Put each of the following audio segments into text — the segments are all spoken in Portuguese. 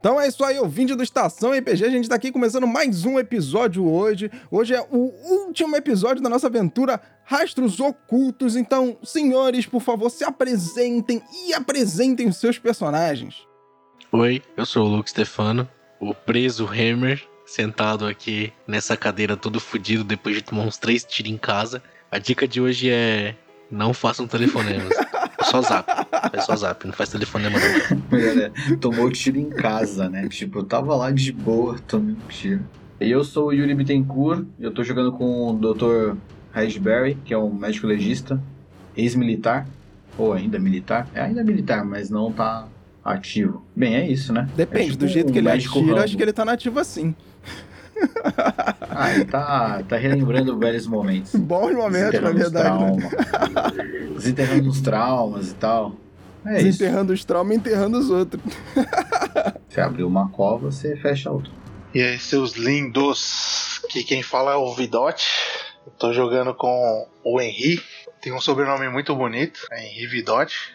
Então é isso aí, ouvinte do Estação RPG. A gente tá aqui começando mais um episódio hoje. Hoje é o último episódio da nossa aventura Rastros Ocultos. Então, senhores, por favor, se apresentem e apresentem os seus personagens. Oi, eu sou o Luke Stefano, o preso Hammer, sentado aqui nessa cadeira todo fudido depois de tomar uns três tiros em casa. A dica de hoje é não façam telefonemas. É só zap. É só zap, não faz telefonema não. É, tomou tiro em casa, né? Tipo, eu tava lá de boa, tomei um tiro. E eu sou o Yuri Bittencourt, eu tô jogando com o Dr. Raspberry, que é um médico legista, ex-militar, ou ainda militar. É ainda militar, mas não tá ativo. Bem, é isso, né? Depende, é tipo do jeito um que ele atira, Rambo. acho que ele tá nativo assim. Ah, ele tá, tá relembrando velhos momentos. Bons momentos, na Desenterrando os verdade. Né? Desenterrando os traumas e tal. É isso. Desenterrando os traumas e enterrando os outros. Você abriu uma cova, você fecha outra. E aí, seus lindos? Aqui quem fala é o Vidote. Eu tô jogando com o Henry. Tem um sobrenome muito bonito, é Henry Vidote.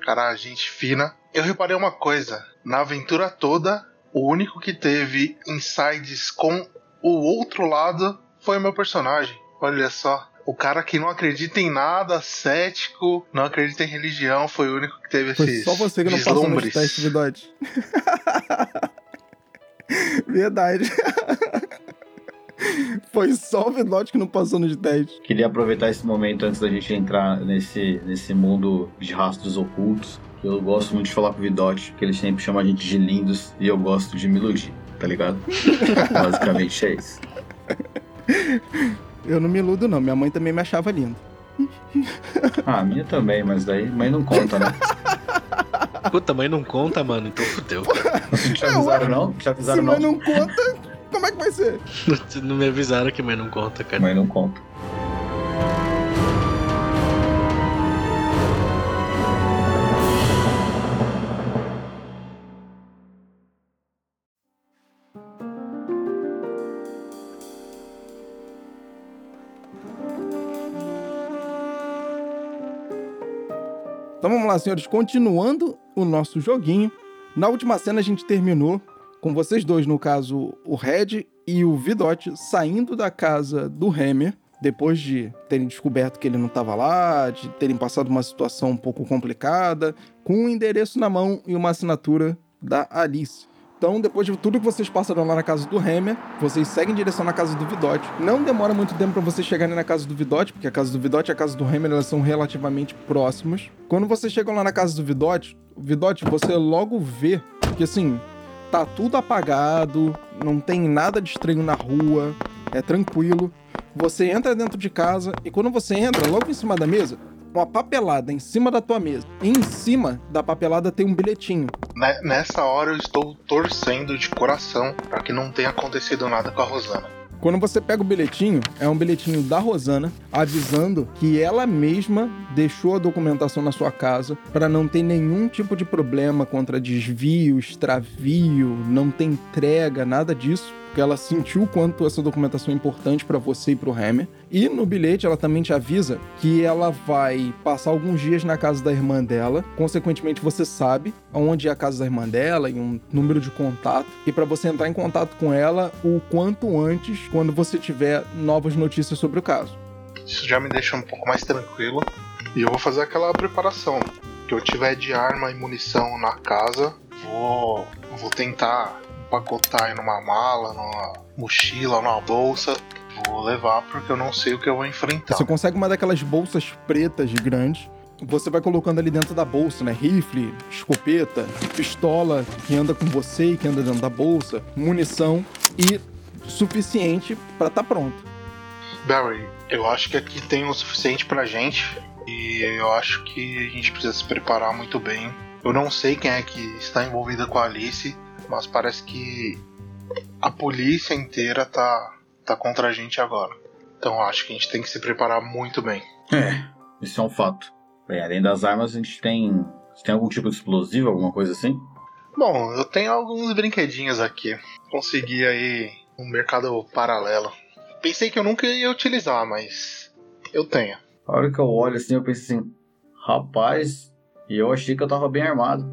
Cara, gente fina. Eu reparei uma coisa: na aventura toda, o único que teve insides com o outro lado foi o meu personagem. Olha só. O cara que não acredita em nada, cético, não acredita em religião, foi o único que teve Foi esses só você que não passou nos vislumbres. testes, Vidote. verdade. Foi só o Vidote que não passou nos testes. Queria aproveitar esse momento antes da gente entrar nesse, nesse mundo de rastros ocultos. Que eu gosto muito de falar com o Vidote, que ele sempre chama a gente de lindos e eu gosto de me iludir, tá ligado? Basicamente é isso. Eu não me iludo, não. Minha mãe também me achava lindo. Ah, a minha também, mas daí mãe não conta, né? Puta, mãe não conta, mano, então fudeu. Te avisaram não? Te Se avisaram mãe não? não conta, como é que vai ser? Não me avisaram que mãe não conta, cara. Mãe não conta. Então vamos lá, senhores. Continuando o nosso joguinho. Na última cena a gente terminou com vocês dois, no caso, o Red e o Vidote, saindo da casa do Hammer, depois de terem descoberto que ele não estava lá, de terem passado uma situação um pouco complicada, com um endereço na mão e uma assinatura da Alice. Então, depois de tudo que vocês passaram lá na casa do Hammer, vocês seguem em direção na casa do Vidote. Não demora muito tempo para vocês chegarem na casa do Vidote, porque a casa do Vidote e a casa do Hammer elas são relativamente próximas. Quando vocês chegam lá na casa do Vidote, Vidote, você logo vê que assim, tá tudo apagado, não tem nada de estranho na rua, é tranquilo. Você entra dentro de casa e quando você entra, logo em cima da mesa, uma papelada em cima da tua mesa. E em cima da papelada tem um bilhetinho. Ne- Nessa hora eu estou torcendo de coração para que não tenha acontecido nada com a Rosana. Quando você pega o bilhetinho, é um bilhetinho da Rosana avisando que ela mesma deixou a documentação na sua casa para não ter nenhum tipo de problema contra desvio, extravio, não ter entrega, nada disso. Porque ela sentiu o quanto essa documentação é importante para você e para o Hammer. E no bilhete ela também te avisa que ela vai passar alguns dias na casa da irmã dela. Consequentemente, você sabe onde é a casa da irmã dela e um número de contato. E para você entrar em contato com ela o quanto antes, quando você tiver novas notícias sobre o caso. Isso já me deixa um pouco mais tranquilo. E eu vou fazer aquela preparação. Que eu tiver de arma e munição na casa, vou, vou tentar empacotar em numa mala, numa mochila, numa bolsa. Vou levar porque eu não sei o que eu vou enfrentar. Você consegue uma daquelas bolsas pretas grandes. Você vai colocando ali dentro da bolsa, né? Rifle, escopeta, pistola que anda com você e que anda dentro da bolsa, munição e suficiente para estar pronto. Barry, eu acho que aqui tem o suficiente pra gente. E eu acho que a gente precisa se preparar muito bem. Eu não sei quem é que está envolvida com a Alice, mas parece que a polícia inteira tá, tá contra a gente agora. Então acho que a gente tem que se preparar muito bem. É, isso é um fato. Bem, além das armas, a gente tem. Você tem algum tipo de explosivo, alguma coisa assim? Bom, eu tenho alguns brinquedinhos aqui. Consegui aí um mercado paralelo. Pensei que eu nunca ia utilizar, mas eu tenho. A hora que eu olho assim, eu penso assim, rapaz, e eu achei que eu tava bem armado.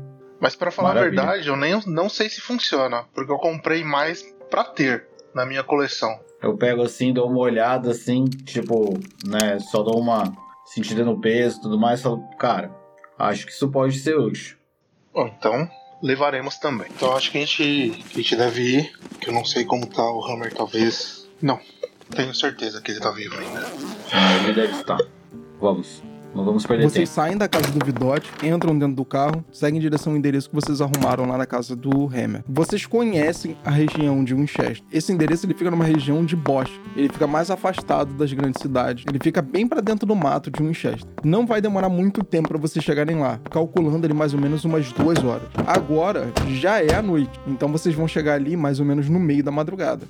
Mas pra falar Maravilha. a verdade, eu nem não sei se funciona, porque eu comprei mais pra ter na minha coleção. Eu pego assim, dou uma olhada assim, tipo, né, só dou uma sentida no peso e tudo mais, falo, cara, acho que isso pode ser útil. Bom, então levaremos também. Então acho que a gente, a gente deve ir, que eu não sei como tá o Hammer, talvez. Não, tenho certeza que ele tá vivo ainda. Ah, ele deve estar. Vamos. Não vamos perder Vocês tempo. saem da casa do Vidote, entram dentro do carro, seguem em direção ao endereço que vocês arrumaram lá na casa do Hammer. Vocês conhecem a região de Winchester. Esse endereço ele fica numa região de bosque. Ele fica mais afastado das grandes cidades. Ele fica bem pra dentro do mato de Winchester. Não vai demorar muito tempo pra vocês chegarem lá, calculando ali mais ou menos umas duas horas. Agora já é a noite, então vocês vão chegar ali mais ou menos no meio da madrugada.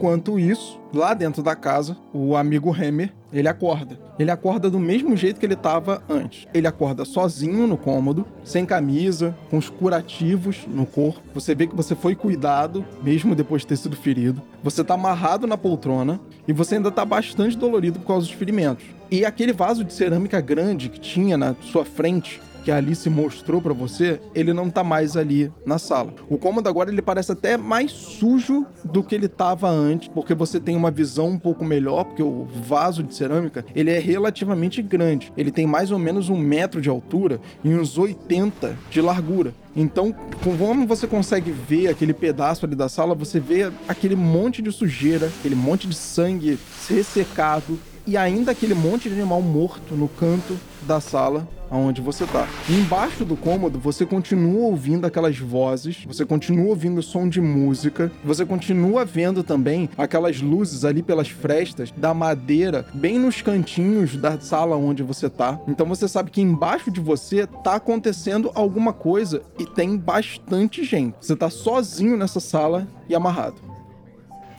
Enquanto isso, lá dentro da casa, o amigo Hammer, ele acorda. Ele acorda do mesmo jeito que ele estava antes. Ele acorda sozinho no cômodo, sem camisa, com os curativos no corpo. Você vê que você foi cuidado, mesmo depois de ter sido ferido. Você tá amarrado na poltrona e você ainda tá bastante dolorido por causa dos ferimentos. E aquele vaso de cerâmica grande que tinha na sua frente, que a Alice mostrou pra você, ele não tá mais ali na sala. O cômodo agora ele parece até mais sujo do que ele tava antes, porque você tem uma visão um pouco melhor, porque o vaso de cerâmica ele é relativamente grande. Ele tem mais ou menos um metro de altura e uns 80 de largura. Então, conforme você consegue ver aquele pedaço ali da sala, você vê aquele monte de sujeira, aquele monte de sangue ressecado e ainda aquele monte de animal morto no canto da sala aonde você tá. Embaixo do cômodo, você continua ouvindo aquelas vozes, você continua ouvindo o som de música, você continua vendo também aquelas luzes ali pelas frestas da madeira, bem nos cantinhos da sala onde você tá. Então você sabe que embaixo de você tá acontecendo alguma coisa e tem bastante gente. Você tá sozinho nessa sala e amarrado.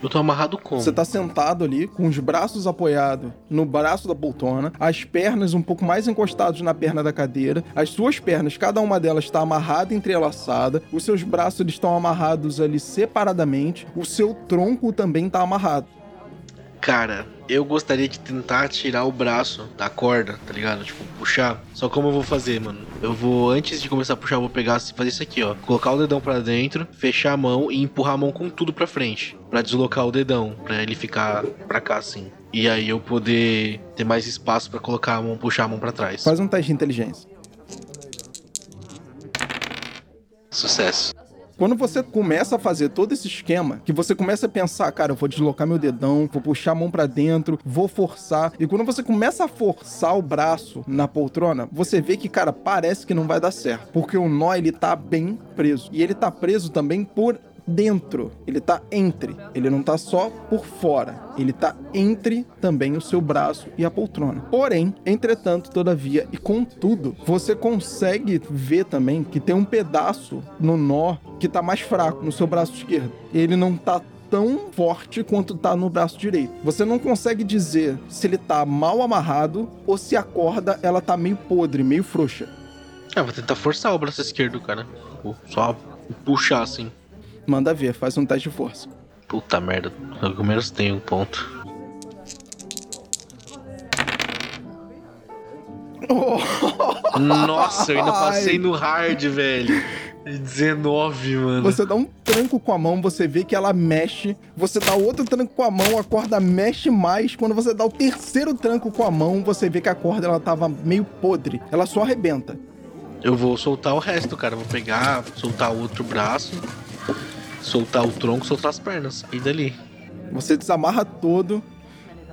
Eu tô amarrado como? Você tá sentado ali, com os braços apoiados no braço da poltrona, as pernas um pouco mais encostadas na perna da cadeira, as suas pernas, cada uma delas está amarrada e entrelaçada, os seus braços eles estão amarrados ali separadamente, o seu tronco também tá amarrado. Cara, eu gostaria de tentar tirar o braço da corda, tá ligado? Tipo, puxar. Só como eu vou fazer, mano? Eu vou, antes de começar a puxar, eu vou pegar, fazer isso aqui, ó. Colocar o dedão pra dentro, fechar a mão e empurrar a mão com tudo pra frente. Pra deslocar o dedão, pra ele ficar pra cá, assim. E aí eu poder ter mais espaço pra colocar a mão, puxar a mão pra trás. Faz um teste de inteligência. Sucesso. Quando você começa a fazer todo esse esquema, que você começa a pensar, cara, eu vou deslocar meu dedão, vou puxar a mão pra dentro, vou forçar. E quando você começa a forçar o braço na poltrona, você vê que, cara, parece que não vai dar certo. Porque o nó, ele tá bem preso. E ele tá preso também por dentro, ele tá entre, ele não tá só por fora, ele tá entre também o seu braço e a poltrona. Porém, entretanto, todavia e contudo, você consegue ver também que tem um pedaço no nó que tá mais fraco no seu braço esquerdo. Ele não tá tão forte quanto tá no braço direito. Você não consegue dizer se ele tá mal amarrado ou se a corda ela tá meio podre, meio frouxa. Ah, vou tentar forçar o braço esquerdo, cara. Só puxar assim. Manda ver, faz um teste de força. Puta merda, pelo menos tem um ponto. Nossa, eu ainda passei Ai. no hard, velho. 19, mano. Você dá um tranco com a mão, você vê que ela mexe. Você dá outro tranco com a mão, a corda mexe mais. Quando você dá o terceiro tranco com a mão, você vê que a corda ela tava meio podre. Ela só arrebenta. Eu vou soltar o resto, cara. Vou pegar, soltar o outro braço, soltar o tronco, soltar as pernas. E dali. Você desamarra todo.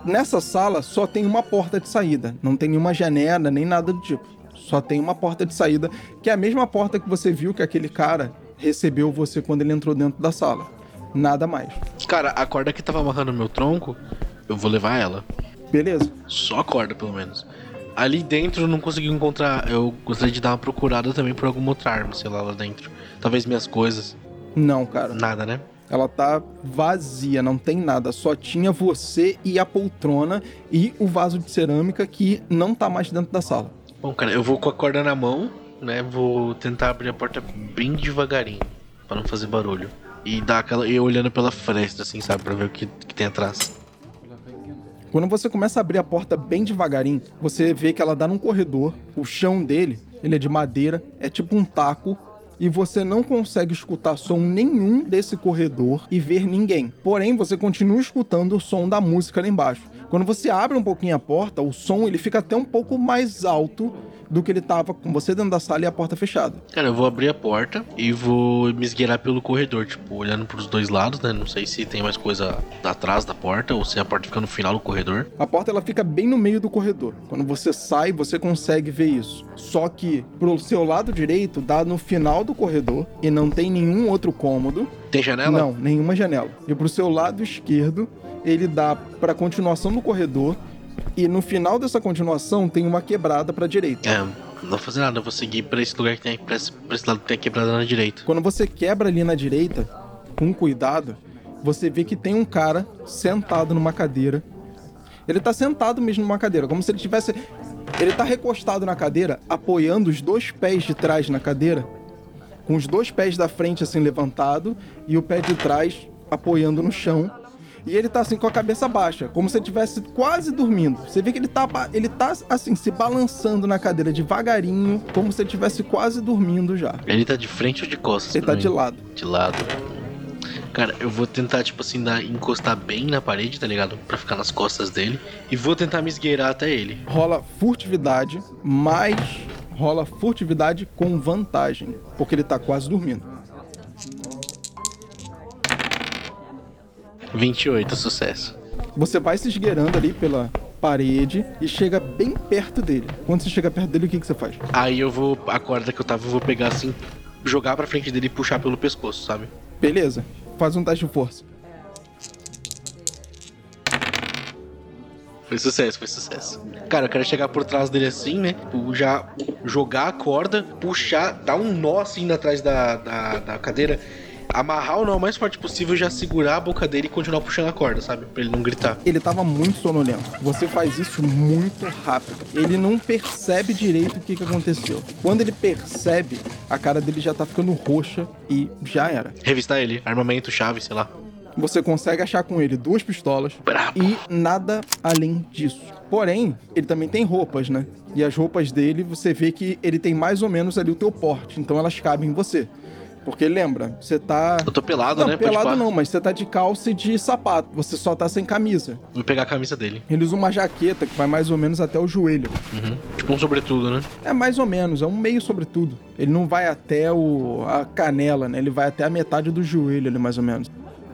Nessa sala só tem uma porta de saída. Não tem nenhuma janela, nem nada do tipo. Só tem uma porta de saída, que é a mesma porta que você viu que aquele cara recebeu você quando ele entrou dentro da sala. Nada mais. Cara, a corda que tava amarrando meu tronco, eu vou levar ela. Beleza? Só a corda, pelo menos. Ali dentro eu não consegui encontrar. Eu gostaria de dar uma procurada também por alguma outra arma, sei lá, lá dentro. Talvez minhas coisas. Não, cara. Nada, né? Ela tá vazia, não tem nada. Só tinha você e a poltrona e o vaso de cerâmica que não tá mais dentro da sala. Bom, cara, eu vou com a corda na mão, né? Vou tentar abrir a porta bem devagarinho, pra não fazer barulho. E dar aquela. E olhando pela fresta, assim, sabe? Pra ver o que, que tem atrás. Quando você começa a abrir a porta bem devagarinho, você vê que ela dá num corredor. O chão dele, ele é de madeira, é tipo um taco. E você não consegue escutar som nenhum desse corredor e ver ninguém. Porém, você continua escutando o som da música lá embaixo. Quando você abre um pouquinho a porta, o som ele fica até um pouco mais alto do que ele tava com você dentro da sala e a porta fechada. Cara, eu vou abrir a porta e vou me esgueirar pelo corredor, tipo, olhando pros dois lados, né? Não sei se tem mais coisa atrás da porta ou se a porta fica no final do corredor. A porta ela fica bem no meio do corredor. Quando você sai, você consegue ver isso. Só que pro seu lado direito dá no final do corredor e não tem nenhum outro cômodo. Tem janela? Não, nenhuma janela. E pro seu lado esquerdo, ele dá pra continuação do corredor e no final dessa continuação tem uma quebrada pra direita. É, não vou fazer nada, eu vou seguir pra esse lugar que tem. Pra esse, pra esse lado que tem a quebrada na direita. Quando você quebra ali na direita, com cuidado, você vê que tem um cara sentado numa cadeira. Ele tá sentado mesmo numa cadeira, como se ele tivesse. Ele tá recostado na cadeira, apoiando os dois pés de trás na cadeira, com os dois pés da frente assim levantado e o pé de trás apoiando no chão. E ele tá assim com a cabeça baixa, como se ele estivesse quase dormindo. Você vê que ele tá, ele tá assim, se balançando na cadeira devagarinho, como se ele estivesse quase dormindo já. Ele tá de frente ou de costas? Ele tá mim? de lado. De lado. Cara, eu vou tentar, tipo assim, dar, encostar bem na parede, tá ligado? Pra ficar nas costas dele. E vou tentar me esgueirar até ele. rola furtividade, mas rola furtividade com vantagem, porque ele tá quase dormindo. 28, sucesso. Você vai se esgueirando ali pela parede e chega bem perto dele. Quando você chega perto dele, o que, que você faz? Aí eu vou. A corda que eu tava, eu vou pegar assim, jogar pra frente dele e puxar pelo pescoço, sabe? Beleza, faz um teste de força. Foi sucesso, foi sucesso. Cara, eu quero chegar por trás dele assim, né? Já jogar a corda, puxar, dar um nó assim atrás da, da, da cadeira, amarrar o nó o mais forte possível, já segurar a boca dele e continuar puxando a corda, sabe? Pra ele não gritar. Ele tava muito sonolento. Você faz isso muito rápido. Ele não percebe direito o que, que aconteceu. Quando ele percebe, a cara dele já tá ficando roxa e já era. Revistar ele, armamento, chave, sei lá. Você consegue achar com ele duas pistolas Brabo. e nada além disso. Porém, ele também tem roupas, né? E as roupas dele, você vê que ele tem mais ou menos ali o teu porte, então elas cabem em você. Porque lembra, você tá. Eu tô pelado, Não, né? Pelado não, mas você tá de calça e de sapato. Você só tá sem camisa. Vou pegar a camisa dele. Ele usa uma jaqueta que vai mais ou menos até o joelho. Uhum. Tipo um sobretudo, né? É mais ou menos, é um meio sobretudo. Ele não vai até o, a canela, né? Ele vai até a metade do joelho ali, mais ou menos.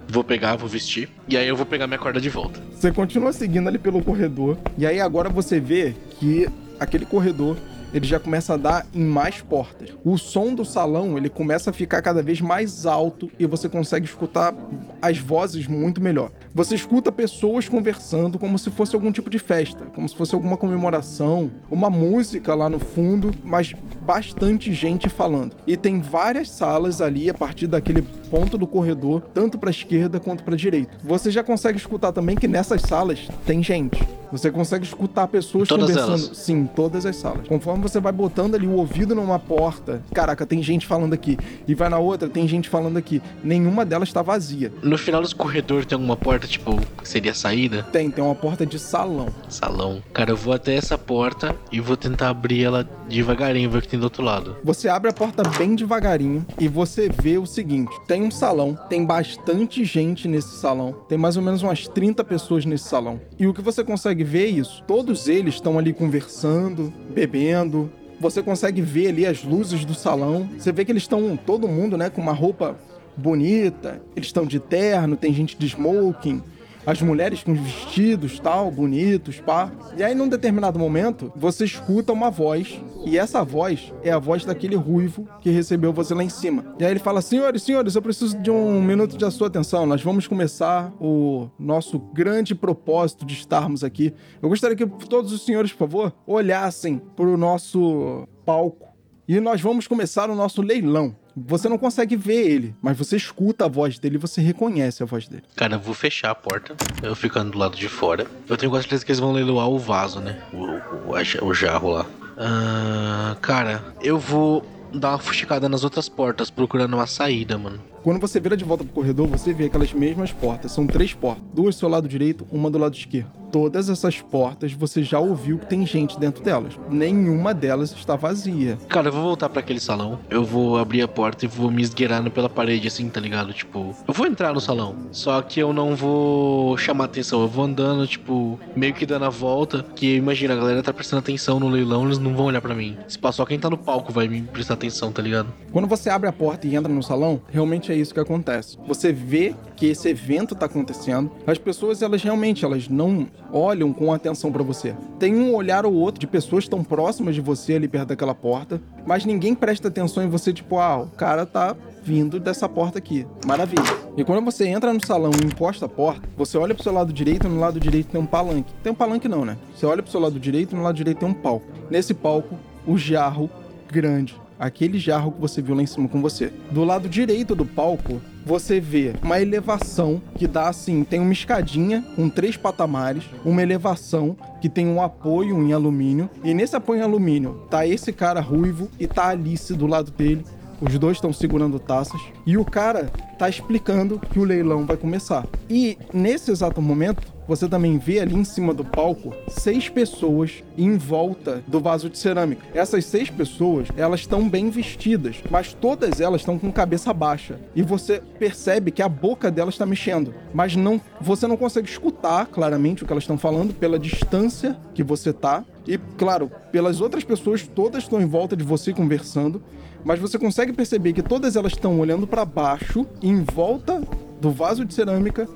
Vou pegar, vou vestir. E aí eu vou pegar minha corda de volta. Você continua seguindo ali pelo corredor. E aí agora você vê que aquele corredor ele já começa a dar em mais portas. O som do salão ele começa a ficar cada vez mais alto e você consegue escutar as vozes muito melhor. Você escuta pessoas conversando como se fosse algum tipo de festa, como se fosse alguma comemoração, uma música lá no fundo, mas bastante gente falando. E tem várias salas ali a partir daquele ponto do corredor, tanto para esquerda quanto para direita. Você já consegue escutar também que nessas salas tem gente. Você consegue escutar pessoas Todas conversando. elas? Sim, todas as salas. Conforme você vai botando ali o ouvido numa porta, caraca, tem gente falando aqui. E vai na outra, tem gente falando aqui. Nenhuma delas tá vazia. No final desse corredor tem alguma porta, tipo, que seria a saída? Tem, tem uma porta de salão. Salão. Cara, eu vou até essa porta e vou tentar abrir ela devagarinho, ver o que tem do outro lado. Você abre a porta bem devagarinho e você vê o seguinte: tem um salão, tem bastante gente nesse salão, tem mais ou menos umas 30 pessoas nesse salão. E o que você consegue ver é isso: todos eles estão ali conversando, bebendo. Você consegue ver ali as luzes do salão. Você vê que eles estão, todo mundo, né, com uma roupa bonita. Eles estão de terno, tem gente de smoking as mulheres com vestidos tal, bonitos, pá. E aí, num determinado momento, você escuta uma voz, e essa voz é a voz daquele ruivo que recebeu você lá em cima. E aí ele fala: Senhores, senhores, eu preciso de um minuto de sua atenção. Nós vamos começar o nosso grande propósito de estarmos aqui. Eu gostaria que todos os senhores, por favor, olhassem para o nosso palco. E nós vamos começar o nosso leilão. Você não consegue ver ele, mas você escuta a voz dele e você reconhece a voz dele. Cara, eu vou fechar a porta, eu ficando do lado de fora. Eu tenho quase certeza que eles vão leiloar o vaso, né? O, o, o jarro lá. Ah, cara, eu vou dar uma fuxicada nas outras portas, procurando uma saída, mano. Quando você vira de volta pro corredor, você vê aquelas mesmas portas. São três portas. Duas do seu lado direito, uma do lado esquerdo. Todas essas portas você já ouviu que tem gente dentro delas. Nenhuma delas está vazia. Cara, eu vou voltar pra aquele salão. Eu vou abrir a porta e vou me esgueirando pela parede, assim, tá ligado? Tipo, eu vou entrar no salão. Só que eu não vou chamar atenção. Eu vou andando, tipo, meio que dando a volta. Que imagina, a galera tá prestando atenção no leilão, eles não vão olhar pra mim. Se passou quem tá no palco vai me prestar atenção, tá ligado? Quando você abre a porta e entra no salão, realmente é isso que acontece. Você vê que esse evento tá acontecendo. As pessoas, elas realmente, elas não olham com atenção pra você. Tem um olhar ou outro de pessoas estão próximas de você ali perto daquela porta, mas ninguém presta atenção em você, tipo, ah, o cara tá vindo dessa porta aqui. Maravilha. E quando você entra no salão e encosta a porta, você olha pro seu lado direito no lado direito tem um palanque. Tem um palanque não, né? Você olha pro seu lado direito no lado direito tem um palco. Nesse palco, o jarro grande aquele jarro que você viu lá em cima com você. Do lado direito do palco, você vê uma elevação que dá assim, tem uma escadinha com três patamares, uma elevação que tem um apoio em alumínio, e nesse apoio em alumínio tá esse cara ruivo e tá a Alice do lado dele. Os dois estão segurando taças e o cara tá explicando que o leilão vai começar. E nesse exato momento, você também vê ali em cima do palco seis pessoas em volta do vaso de cerâmica. Essas seis pessoas, elas estão bem vestidas, mas todas elas estão com cabeça baixa. E você percebe que a boca delas está mexendo, mas não, você não consegue escutar claramente o que elas estão falando pela distância que você tá. E claro, pelas outras pessoas, todas estão em volta de você conversando, mas você consegue perceber que todas elas estão olhando para baixo, em volta do vaso de cerâmica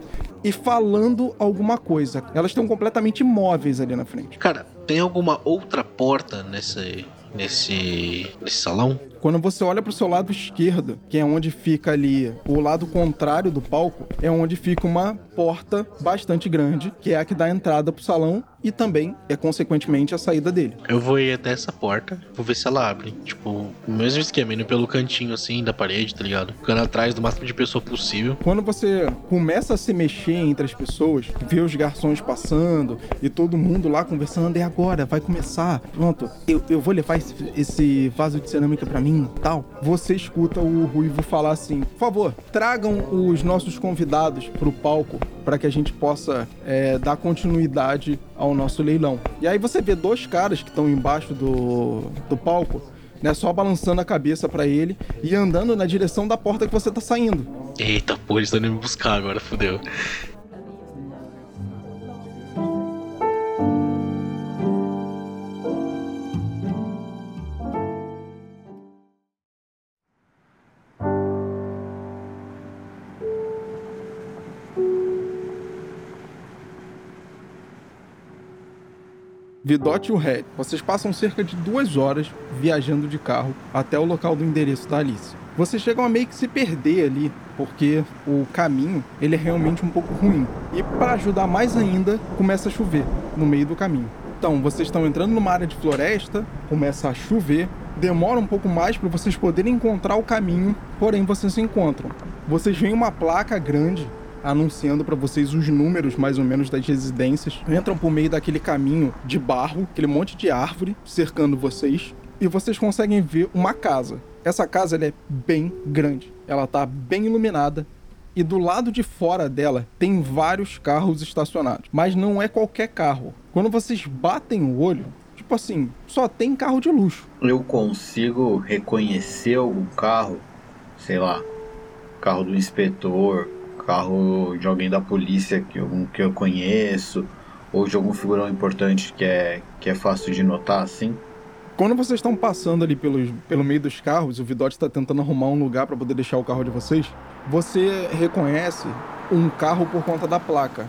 e falando alguma coisa. Elas estão completamente imóveis ali na frente. Cara, tem alguma outra porta nesse nesse nesse salão? Quando você olha para o seu lado esquerdo, que é onde fica ali o lado contrário do palco, é onde fica uma porta bastante grande, que é a que dá a entrada para o salão e também é consequentemente a saída dele. Eu vou ir até essa porta, vou ver se ela abre. Tipo, o mesmo esquema, indo pelo cantinho assim da parede, tá ligado? Ficando atrás do máximo de pessoa possível. Quando você começa a se mexer entre as pessoas, vê os garçons passando e todo mundo lá conversando, e agora vai começar. Pronto, eu, eu vou levar esse, esse vaso de cerâmica para mim, tal. Você escuta o Ruivo falar assim: por favor, tragam os nossos convidados pro palco para que a gente possa é, dar continuidade ao nosso leilão. E aí você vê dois caras que estão embaixo do, do palco, né, só balançando a cabeça para ele e andando na direção da porta que você tá saindo. Eita, pô, eles estão indo me buscar agora, fodeu. Vidote e o Red, vocês passam cerca de duas horas viajando de carro até o local do endereço da Alice. Vocês chegam a meio que se perder ali, porque o caminho ele é realmente um pouco ruim. E para ajudar mais ainda, começa a chover no meio do caminho. Então, vocês estão entrando numa área de floresta, começa a chover, demora um pouco mais para vocês poderem encontrar o caminho, porém vocês se encontram. Vocês veem uma placa grande anunciando para vocês os números mais ou menos das residências. Entram por meio daquele caminho de barro, aquele monte de árvore cercando vocês, e vocês conseguem ver uma casa. Essa casa é bem grande, ela tá bem iluminada. E do lado de fora dela tem vários carros estacionados, mas não é qualquer carro. Quando vocês batem o olho, tipo assim, só tem carro de luxo. Eu consigo reconhecer algum carro, sei lá, carro do inspetor, carro de alguém da polícia que eu, que eu conheço, ou de algum figurão importante que é, que é fácil de notar, assim? Quando vocês estão passando ali pelo, pelo meio dos carros, o Vidote está tentando arrumar um lugar para poder deixar o carro de vocês, você reconhece um carro por conta da placa.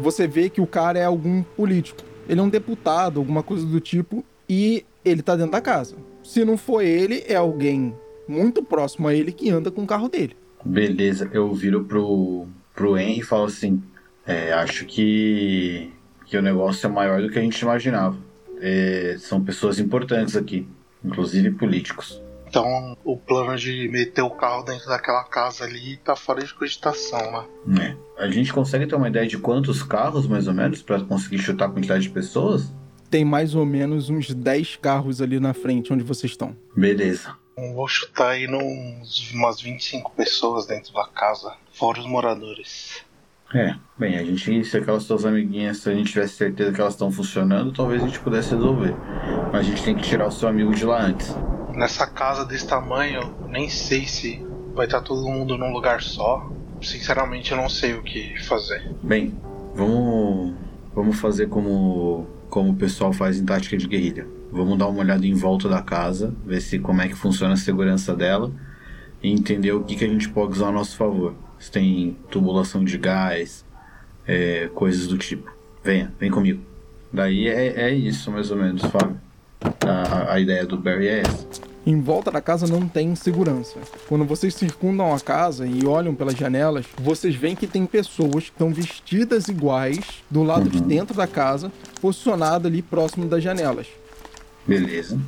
Você vê que o cara é algum político. Ele é um deputado, alguma coisa do tipo, e ele tá dentro da casa. Se não for ele, é alguém muito próximo a ele que anda com o carro dele. Beleza, eu viro pro, pro Henry e falo assim: é, acho que, que o negócio é maior do que a gente imaginava. É, são pessoas importantes aqui, inclusive políticos. Então, o plano de meter o carro dentro daquela casa ali tá fora de cogitação, né? É. A gente consegue ter uma ideia de quantos carros, mais ou menos, para conseguir chutar a quantidade de pessoas? tem mais ou menos uns 10 carros ali na frente onde vocês estão. Beleza. Vou chutar aí nos, umas 25 pessoas dentro da casa, fora os moradores. É, bem, a gente, se aquelas suas amiguinhas, se a gente tivesse certeza que elas estão funcionando, talvez a gente pudesse resolver. Mas a gente tem que tirar o seu amigo de lá antes. Nessa casa desse tamanho, nem sei se vai estar todo mundo num lugar só. Sinceramente, eu não sei o que fazer. Bem, vamos, vamos fazer como, como o pessoal faz em tática de guerrilha. Vamos dar uma olhada em volta da casa, ver se como é que funciona a segurança dela e entender o que, que a gente pode usar a nosso favor. Se tem tubulação de gás, é, coisas do tipo. Venha, vem comigo. Daí é, é isso, mais ou menos, Fábio. A, a ideia do Barry é essa. Em volta da casa não tem segurança. Quando vocês circundam a casa e olham pelas janelas, vocês veem que tem pessoas que estão vestidas iguais do lado de Uhum. dentro da casa, posicionadas ali próximo das janelas. Beleza.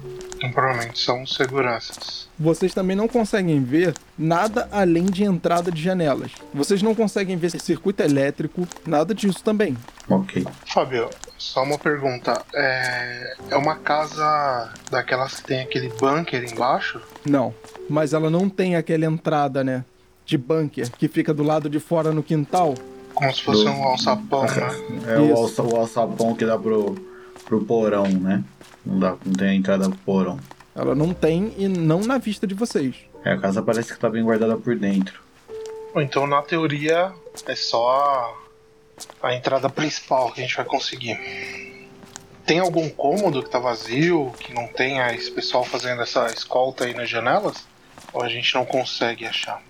Então, provavelmente são seguranças. Vocês também não conseguem ver nada além de entrada de janelas. Vocês não conseguem ver circuito elétrico, nada disso também. Ok. Fábio, só uma pergunta. É, é uma casa daquelas que tem aquele bunker embaixo? Não. Mas ela não tem aquela entrada, né? De bunker que fica do lado de fora no quintal. Como se fosse Do- um alçapão, né? É o, alça, o alçapão que dá pro, pro porão, né? Não, dá, não tem a entrada pro porão. Ela não tem e não na vista de vocês. É, a casa parece que tá bem guardada por dentro. Então, na teoria, é só a, a entrada principal que a gente vai conseguir. Tem algum cômodo que tá vazio, que não tenha esse pessoal fazendo essa escolta aí nas janelas? Ou a gente não consegue achar?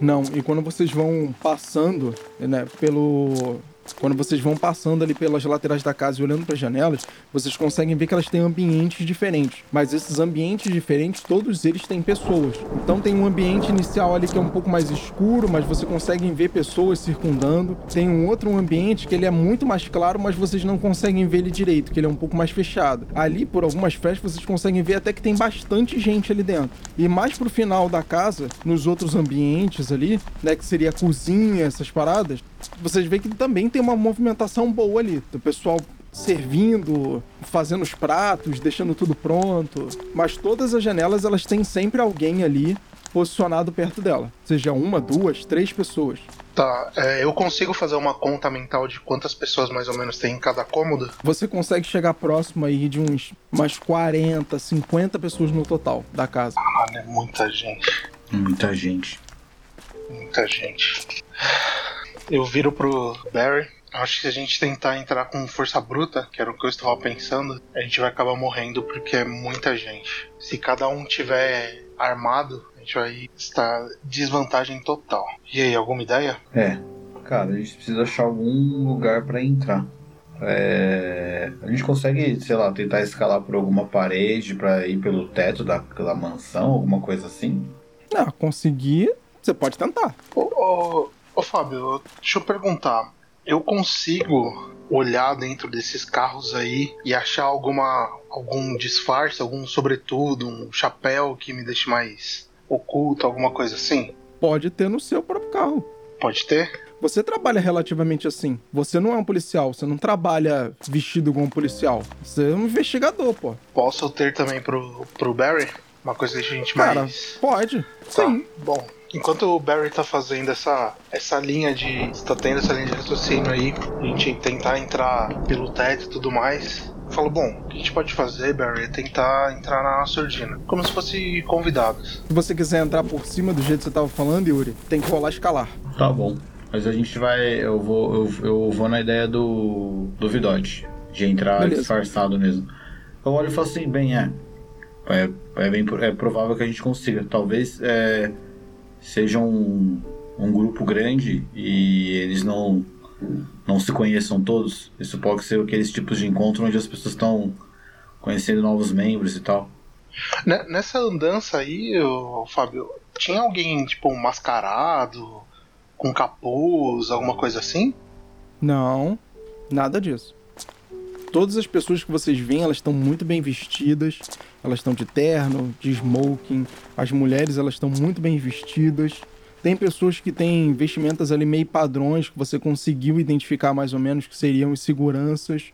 Não, e quando vocês vão passando, né, pelo. Quando vocês vão passando ali pelas laterais da casa e olhando para as janelas, vocês conseguem ver que elas têm ambientes diferentes. Mas esses ambientes diferentes, todos eles têm pessoas. Então tem um ambiente inicial ali que é um pouco mais escuro, mas você consegue ver pessoas circundando. Tem um outro ambiente que ele é muito mais claro, mas vocês não conseguem ver ele direito, que ele é um pouco mais fechado. Ali, por algumas frestas, vocês conseguem ver até que tem bastante gente ali dentro. E mais pro final da casa, nos outros ambientes ali, né, que seria a cozinha, essas paradas, vocês veem que também tem uma movimentação boa ali. Do pessoal servindo, fazendo os pratos, deixando tudo pronto. Mas todas as janelas, elas têm sempre alguém ali posicionado perto dela. Seja uma, duas, três pessoas. Tá, é, eu consigo fazer uma conta mental de quantas pessoas mais ou menos tem em cada cômodo? Você consegue chegar próximo aí de uns mais 40, 50 pessoas no total da casa. Ah, é muita gente. Muita gente. Muita gente. Eu viro pro Barry. Acho que se a gente tentar entrar com força bruta, que era o que eu estava pensando, a gente vai acabar morrendo porque é muita gente. Se cada um tiver armado, a gente vai estar em desvantagem total. E aí, alguma ideia? É. Cara, a gente precisa achar algum lugar pra entrar. É, A gente consegue, sei lá, tentar escalar por alguma parede pra ir pelo teto da, da mansão, alguma coisa assim? Ah, conseguir, você pode tentar. Ô, ô, ô Fábio, deixa eu perguntar. Eu consigo olhar dentro desses carros aí e achar alguma algum disfarce, algum sobretudo, um chapéu que me deixe mais oculto, alguma coisa assim? Pode ter no seu próprio carro. Pode ter? Você trabalha relativamente assim. Você não é um policial, você não trabalha vestido como um policial. Você é um investigador, pô. Posso ter também pro, pro Barry? Uma coisa que a gente Cara, mais. pode. Tá, Sim. Bom, enquanto o Barry tá fazendo essa, essa linha de. está tendo essa linha de raciocínio aí, a gente tentar entrar pelo teto e tudo mais. Eu falo, bom, o que a gente pode fazer, Barry, é tentar entrar na surdina. Como se fosse convidados. Se você quiser entrar por cima do jeito que você tava falando, Yuri, tem que rolar escalar. Tá bom. Mas a gente vai. Eu vou, eu, eu vou na ideia do. do Vidote. De entrar Beleza. disfarçado mesmo. Eu olho e falo assim, bem, é. É, é bem pro- é provável que a gente consiga. Talvez é, seja um, um grupo grande e eles não, não se conheçam todos. Isso pode ser aqueles tipos de encontro onde as pessoas estão conhecendo novos membros e tal. Ne- Nessa andança aí, Fábio, tinha alguém, tipo, um mascarado, com capuz, alguma coisa assim? Não, nada disso. Todas as pessoas que vocês veem, elas estão muito bem vestidas. Elas estão de terno, de smoking. As mulheres, elas estão muito bem vestidas. Tem pessoas que têm vestimentas ali meio padrões que você conseguiu identificar mais ou menos que seriam seguranças.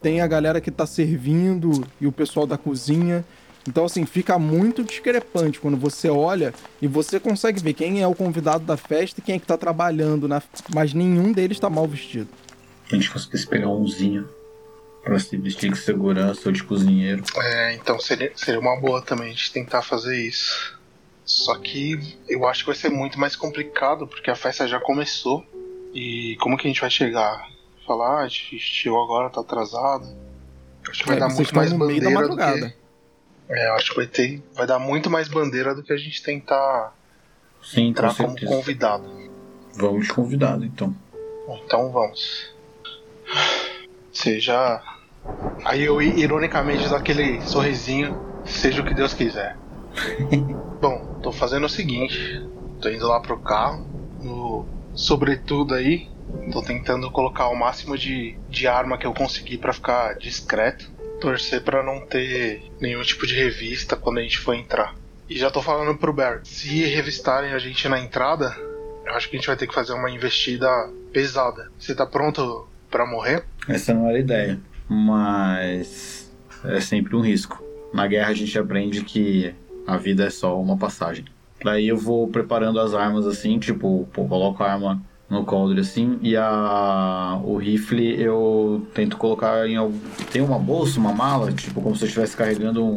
tem a galera que tá servindo e o pessoal da cozinha. Então, assim, fica muito discrepante quando você olha e você consegue ver quem é o convidado da festa e quem é que tá trabalhando, na... mas nenhum deles tá mal vestido. A gente conseguisse pegar umzinho pra se vestir de segurança ou de cozinheiro. É, então seria, seria uma boa também a gente tentar fazer isso. Só que eu acho que vai ser muito mais complicado, porque a festa já começou. E como que a gente vai chegar? Falar, ah, a gente chegou agora, tá atrasado. Acho que vai É, dar muito mais bandeira do que. É, eu acho que vai ter. Vai dar muito mais bandeira do que a gente tentar Sim, com entrar como certeza. convidado. Vamos de convidado, então. Então vamos. Seja. Aí eu ironicamente dou aquele sorrisinho, seja o que Deus quiser. Bom, tô fazendo o seguinte, tô indo lá pro carro, no sobretudo aí, tô tentando colocar o máximo de, de arma que eu conseguir pra ficar discreto, torcer pra não ter nenhum tipo de revista quando a gente for entrar. E já tô falando pro Barry, se revistarem a gente na entrada, eu acho que a gente vai ter que fazer uma investida pesada. Você tá pronto pra morrer? Essa não era a ideia. Mas é sempre um risco. Na guerra a gente aprende que a vida é só uma passagem. Daí eu vou preparando as armas assim, tipo, pô, coloco a arma no coldre assim e a o rifle eu tento colocar em algum tem uma bolsa, uma mala, tipo como se eu estivesse carregando um,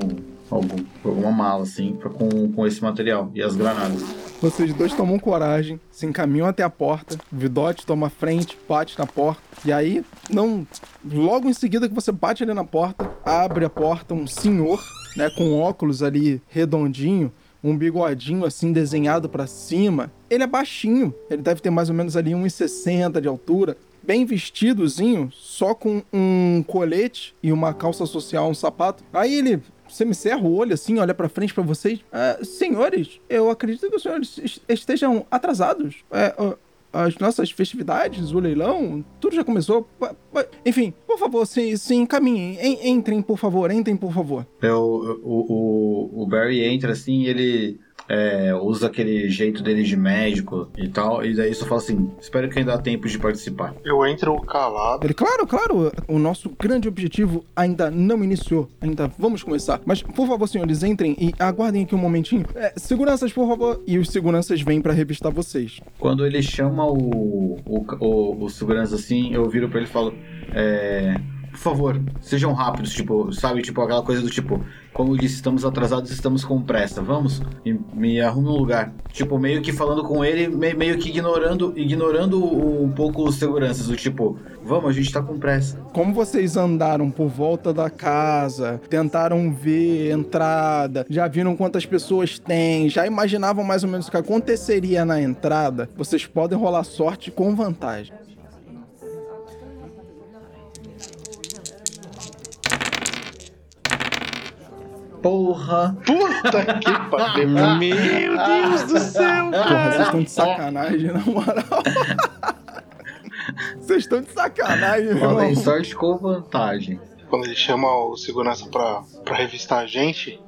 algum, alguma mala assim, pra, com, com esse material e as granadas. Vocês dois tomam coragem, se encaminham até a porta, o Vidote toma frente, bate na porta, e aí, não. Logo em seguida que você bate ali na porta, abre a porta um senhor, né, com óculos ali redondinho, um bigodinho assim desenhado pra cima. Ele é baixinho, ele deve ter mais ou menos ali 1,60 de altura, bem vestidozinho, só com um colete e uma calça social, um sapato. Aí ele você me cerra o olho assim, olha pra frente pra vocês. Ah, senhores, eu acredito que os senhores est- estejam atrasados. É, as nossas festividades, o leilão, tudo já começou. Enfim, por favor, se, se encaminhem. En- Entrem, por favor, entrem, por favor. Eu, o, o, o Barry entra assim ele é, usa aquele jeito dele de médico e tal, e daí só fala assim: espero que ainda dá tempo de participar. Eu entro calado. Ele, claro, claro, o nosso grande objetivo ainda não iniciou. Ainda vamos começar. Mas, por favor, senhores, entrem e aguardem aqui um momentinho. É, seguranças, por favor. E os seguranças vêm pra revistar vocês. Quando ele chama o, o, o, o segurança assim, eu viro pra ele e falo: é, por favor, sejam rápidos, tipo, sabe, tipo aquela coisa do tipo, como eu disse, estamos atrasados, estamos com pressa, vamos, e me arrume um lugar. Tipo, meio que falando com ele, me- meio que ignorando, ignorando um pouco os seguranças, do tipo, vamos, a gente tá com pressa. Como vocês andaram por volta da casa, tentaram ver entrada, já viram quantas pessoas tem, já imaginavam mais ou menos o que aconteceria na entrada, vocês podem rolar sorte com vantagem. Porra! Puta que pariu. Meu Deus do céu! Porra, vocês estão de sacanagem, na moral. Vocês estão de sacanagem, meu Falei irmão. sorte com vantagem. Quando ele chama o segurança pra, pra revistar a gente,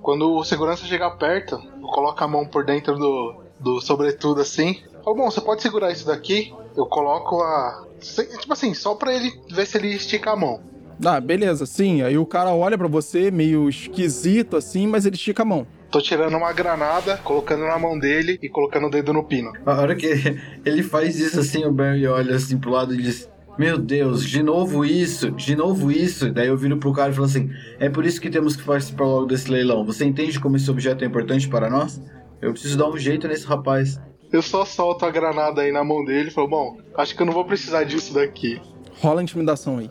quando o segurança chegar perto, eu coloco a mão por dentro do, do sobretudo assim. Falo, bom, você pode segurar isso daqui? Eu coloco a. Tipo assim, só pra ele ver se ele estica a mão. Ah, beleza, sim. Aí o cara olha pra você meio esquisito assim, mas ele estica a mão. Tô tirando uma granada, colocando na mão dele e colocando o dedo no pino. A hora que ele faz isso assim, o Barry olha assim pro lado e diz: Meu Deus, de novo isso, de novo isso. Daí eu viro pro cara e falo assim: É por isso que temos que participar logo desse leilão. Você entende como esse objeto é importante para nós? Eu preciso dar um jeito nesse rapaz. Eu só solto a granada aí na mão dele e falo, bom, acho que eu não vou precisar disso daqui. Rola a intimidação aí.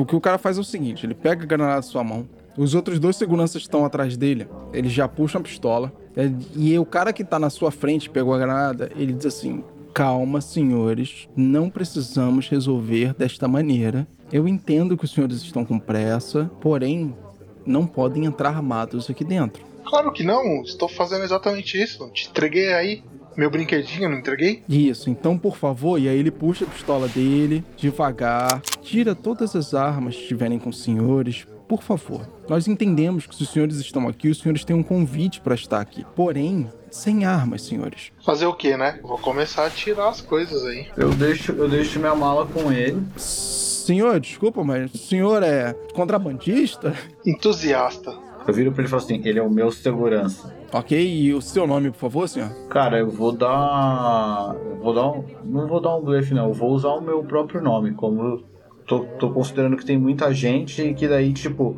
O que o cara faz é o seguinte: ele pega a granada da sua mão. Os outros dois seguranças estão atrás dele. Ele já puxa a pistola. é, E o cara que tá na sua frente pegou a granada. Ele diz assim: Calma, senhores. Não precisamos resolver desta maneira. Eu entendo que os senhores estão com pressa, porém, não podem entrar armados aqui dentro. Claro que não, estou fazendo exatamente isso. Te entreguei aí meu brinquedinho, não entreguei? Isso, então por favor, e aí ele puxa a pistola dele, devagar, tira todas as armas que estiverem com os senhores, por favor. Nós entendemos que se os senhores estão aqui, os senhores têm um convite para estar aqui. Porém, sem armas, senhores. Fazer o que, né? Vou começar a tirar as coisas aí. Eu deixo, eu deixo minha mala com ele. Senhor, desculpa, mas o senhor é contrabandista? Entusiasta. Eu viro pra ele e falo assim: ele é o meu segurança. Ok, e o seu nome, por favor, senhor? Cara, eu vou dar. Eu vou dar um. Não vou dar um blefe, não. Eu vou usar o meu próprio nome. Como eu tô, tô considerando que tem muita gente e que daí, tipo.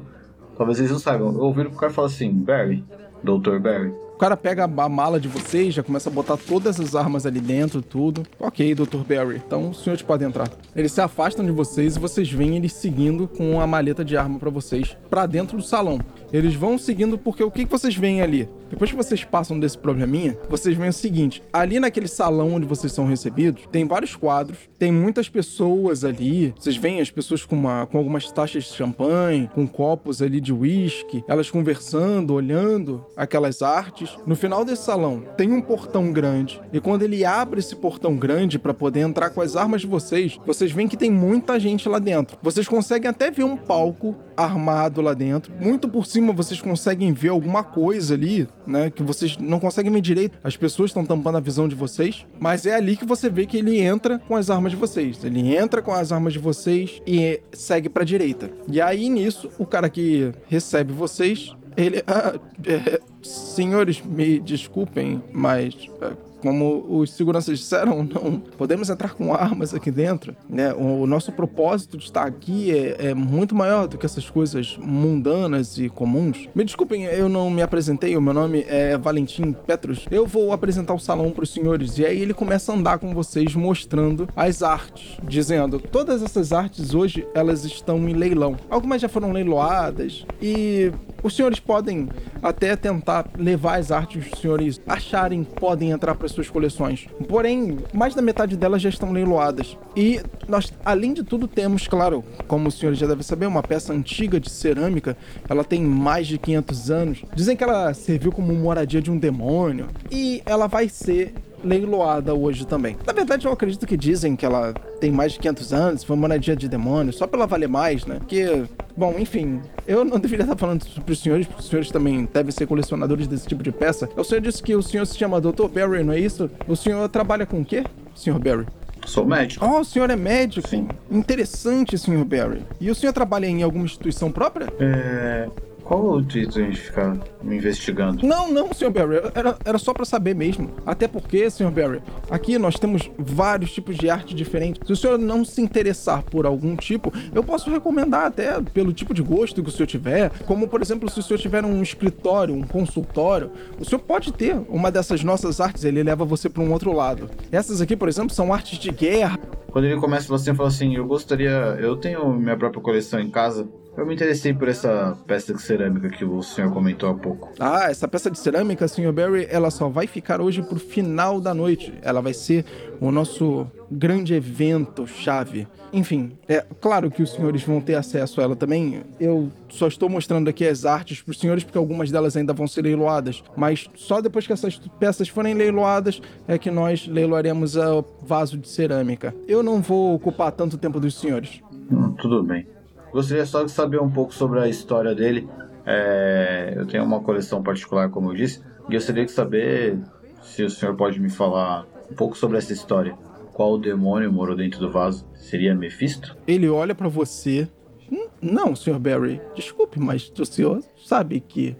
Talvez eles não saibam. Eu viro pro cara falo assim: Barry, Dr. Barry. O cara pega a mala de vocês, já começa a botar todas as armas ali dentro, tudo. Ok, Dr. Barry. Então os senhores podem entrar. Eles se afastam de vocês e vocês veem eles seguindo com a maleta de arma pra vocês, pra dentro do salão. Eles vão seguindo porque o que que vocês veem ali? Depois que vocês passam desse probleminha, vocês veem o seguinte: ali naquele salão onde vocês são recebidos, tem vários quadros, tem muitas pessoas ali. Vocês veem as pessoas com, uma, com algumas taxas de champanhe, com copos ali de uísque, elas conversando, olhando aquelas artes. No final desse salão tem um portão grande, e quando ele abre esse portão grande para poder entrar com as armas de vocês, vocês veem que tem muita gente lá dentro. Vocês conseguem até ver um palco armado lá dentro. Muito por cima vocês conseguem ver alguma coisa ali, né? Que vocês não conseguem ver direito. As pessoas estão tampando a visão de vocês. Mas é ali que você vê que ele entra com as armas de vocês. Ele entra com as armas de vocês e segue pra direita. E aí nisso, o cara que recebe vocês, ele. Ah, é, senhores, me desculpem, mas. é, como os seguranças disseram, não podemos entrar com armas aqui dentro. Né? O, nosso propósito de estar aqui é, é muito maior do que essas coisas mundanas e comuns. Me desculpem, eu não me apresentei, o meu nome é Valentim Petros. Eu vou apresentar o salão para os senhores e aí ele começa a andar com vocês mostrando as artes, dizendo todas essas artes hoje elas estão em leilão. Algumas já foram leiloadas e os senhores podem até tentar levar as artes que os senhores acharem podem entrar para suas coleções. Porém, mais da metade delas já estão leiloadas. E nós, além de tudo, temos, claro, como os senhores já devem saber, uma peça antiga de cerâmica. Ela tem mais de 500 anos. Dizem que ela serviu como moradia de um demônio. E ela vai ser leiloada hoje também. Na verdade, eu acredito que dizem que ela tem mais de 500 anos, foi moradia de demônio, só pela valer mais, né? Porque, bom, enfim, eu não deveria estar falando isso pros senhores, porque os senhores também devem ser colecionadores desse tipo de peça. O senhor disse que o senhor se chama Dr. Barry, não é isso? O senhor trabalha com o quê, Sr. Barry? Sou médico. Oh, o senhor é médico? Sim. Interessante, Sr. Barry. E o senhor trabalha em alguma instituição própria? É. Qual o intuito a gente ficar me investigando? Não, não, Sr. Barry. Era, era só pra saber mesmo. Até porque, Sr. Barry, aqui nós temos vários tipos de arte diferentes. Se o senhor não se interessar por algum tipo, eu posso recomendar até pelo tipo de gosto que o senhor tiver. Como, por exemplo, se o senhor tiver um escritório, um consultório, o senhor pode ter uma dessas nossas artes, ele leva você pra um outro lado. Essas aqui, por exemplo, são artes de guerra. Quando ele começa a falar eu falo assim, eu gostaria. Eu tenho minha própria coleção em casa. Eu me interessei por essa peça de cerâmica que o senhor comentou há pouco. Ah, essa peça de cerâmica, Sr. Barry, ela só vai ficar hoje pro final da noite. Ela vai ser o nosso grande evento chave. Enfim, é claro que os senhores vão ter acesso a ela também. Eu só estou mostrando aqui as artes pros senhores porque algumas delas ainda vão ser leiloadas. Mas só depois que essas peças forem leiloadas é que nós leiloaremos o vaso de cerâmica. Eu não vou ocupar tanto tempo dos senhores. Hum, tudo bem. Gostaria só de saber um pouco sobre a história dele. É, eu tenho uma coleção particular, como eu disse. E gostaria de saber se o senhor pode me falar um pouco sobre essa história. Qual demônio morou dentro do vaso? Seria Mephisto? Ele olha pra você. "Hum, Não, Sr. Barry, desculpe, mas o senhor sabe que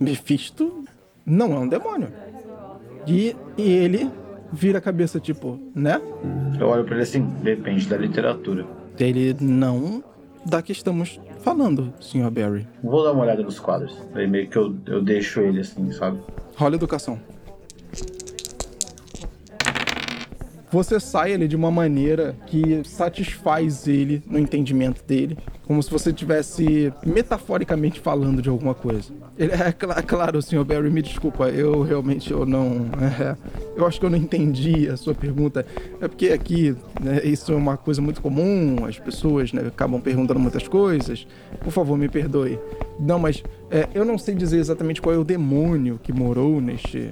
Mephisto não é um demônio. E, e ele vira a cabeça, tipo, né? Eu olho pra ele assim, depende da literatura. Ele não da que estamos falando, Sr. Barry. Vou dar uma olhada nos quadros. Aí meio que eu, eu deixo ele assim, sabe? Rola educação. Você sai ali de uma maneira que satisfaz ele no entendimento dele, como se você estivesse metaforicamente falando de alguma coisa. Ele, é cla- claro, Sr. Barry, me desculpa, eu realmente eu não, é, eu acho que eu não entendi a sua pergunta. É porque aqui né, isso é uma coisa muito comum, as pessoas né, acabam perguntando muitas coisas. Por favor, me perdoe. Não, mas é, eu não sei dizer exatamente qual é o demônio que morou neste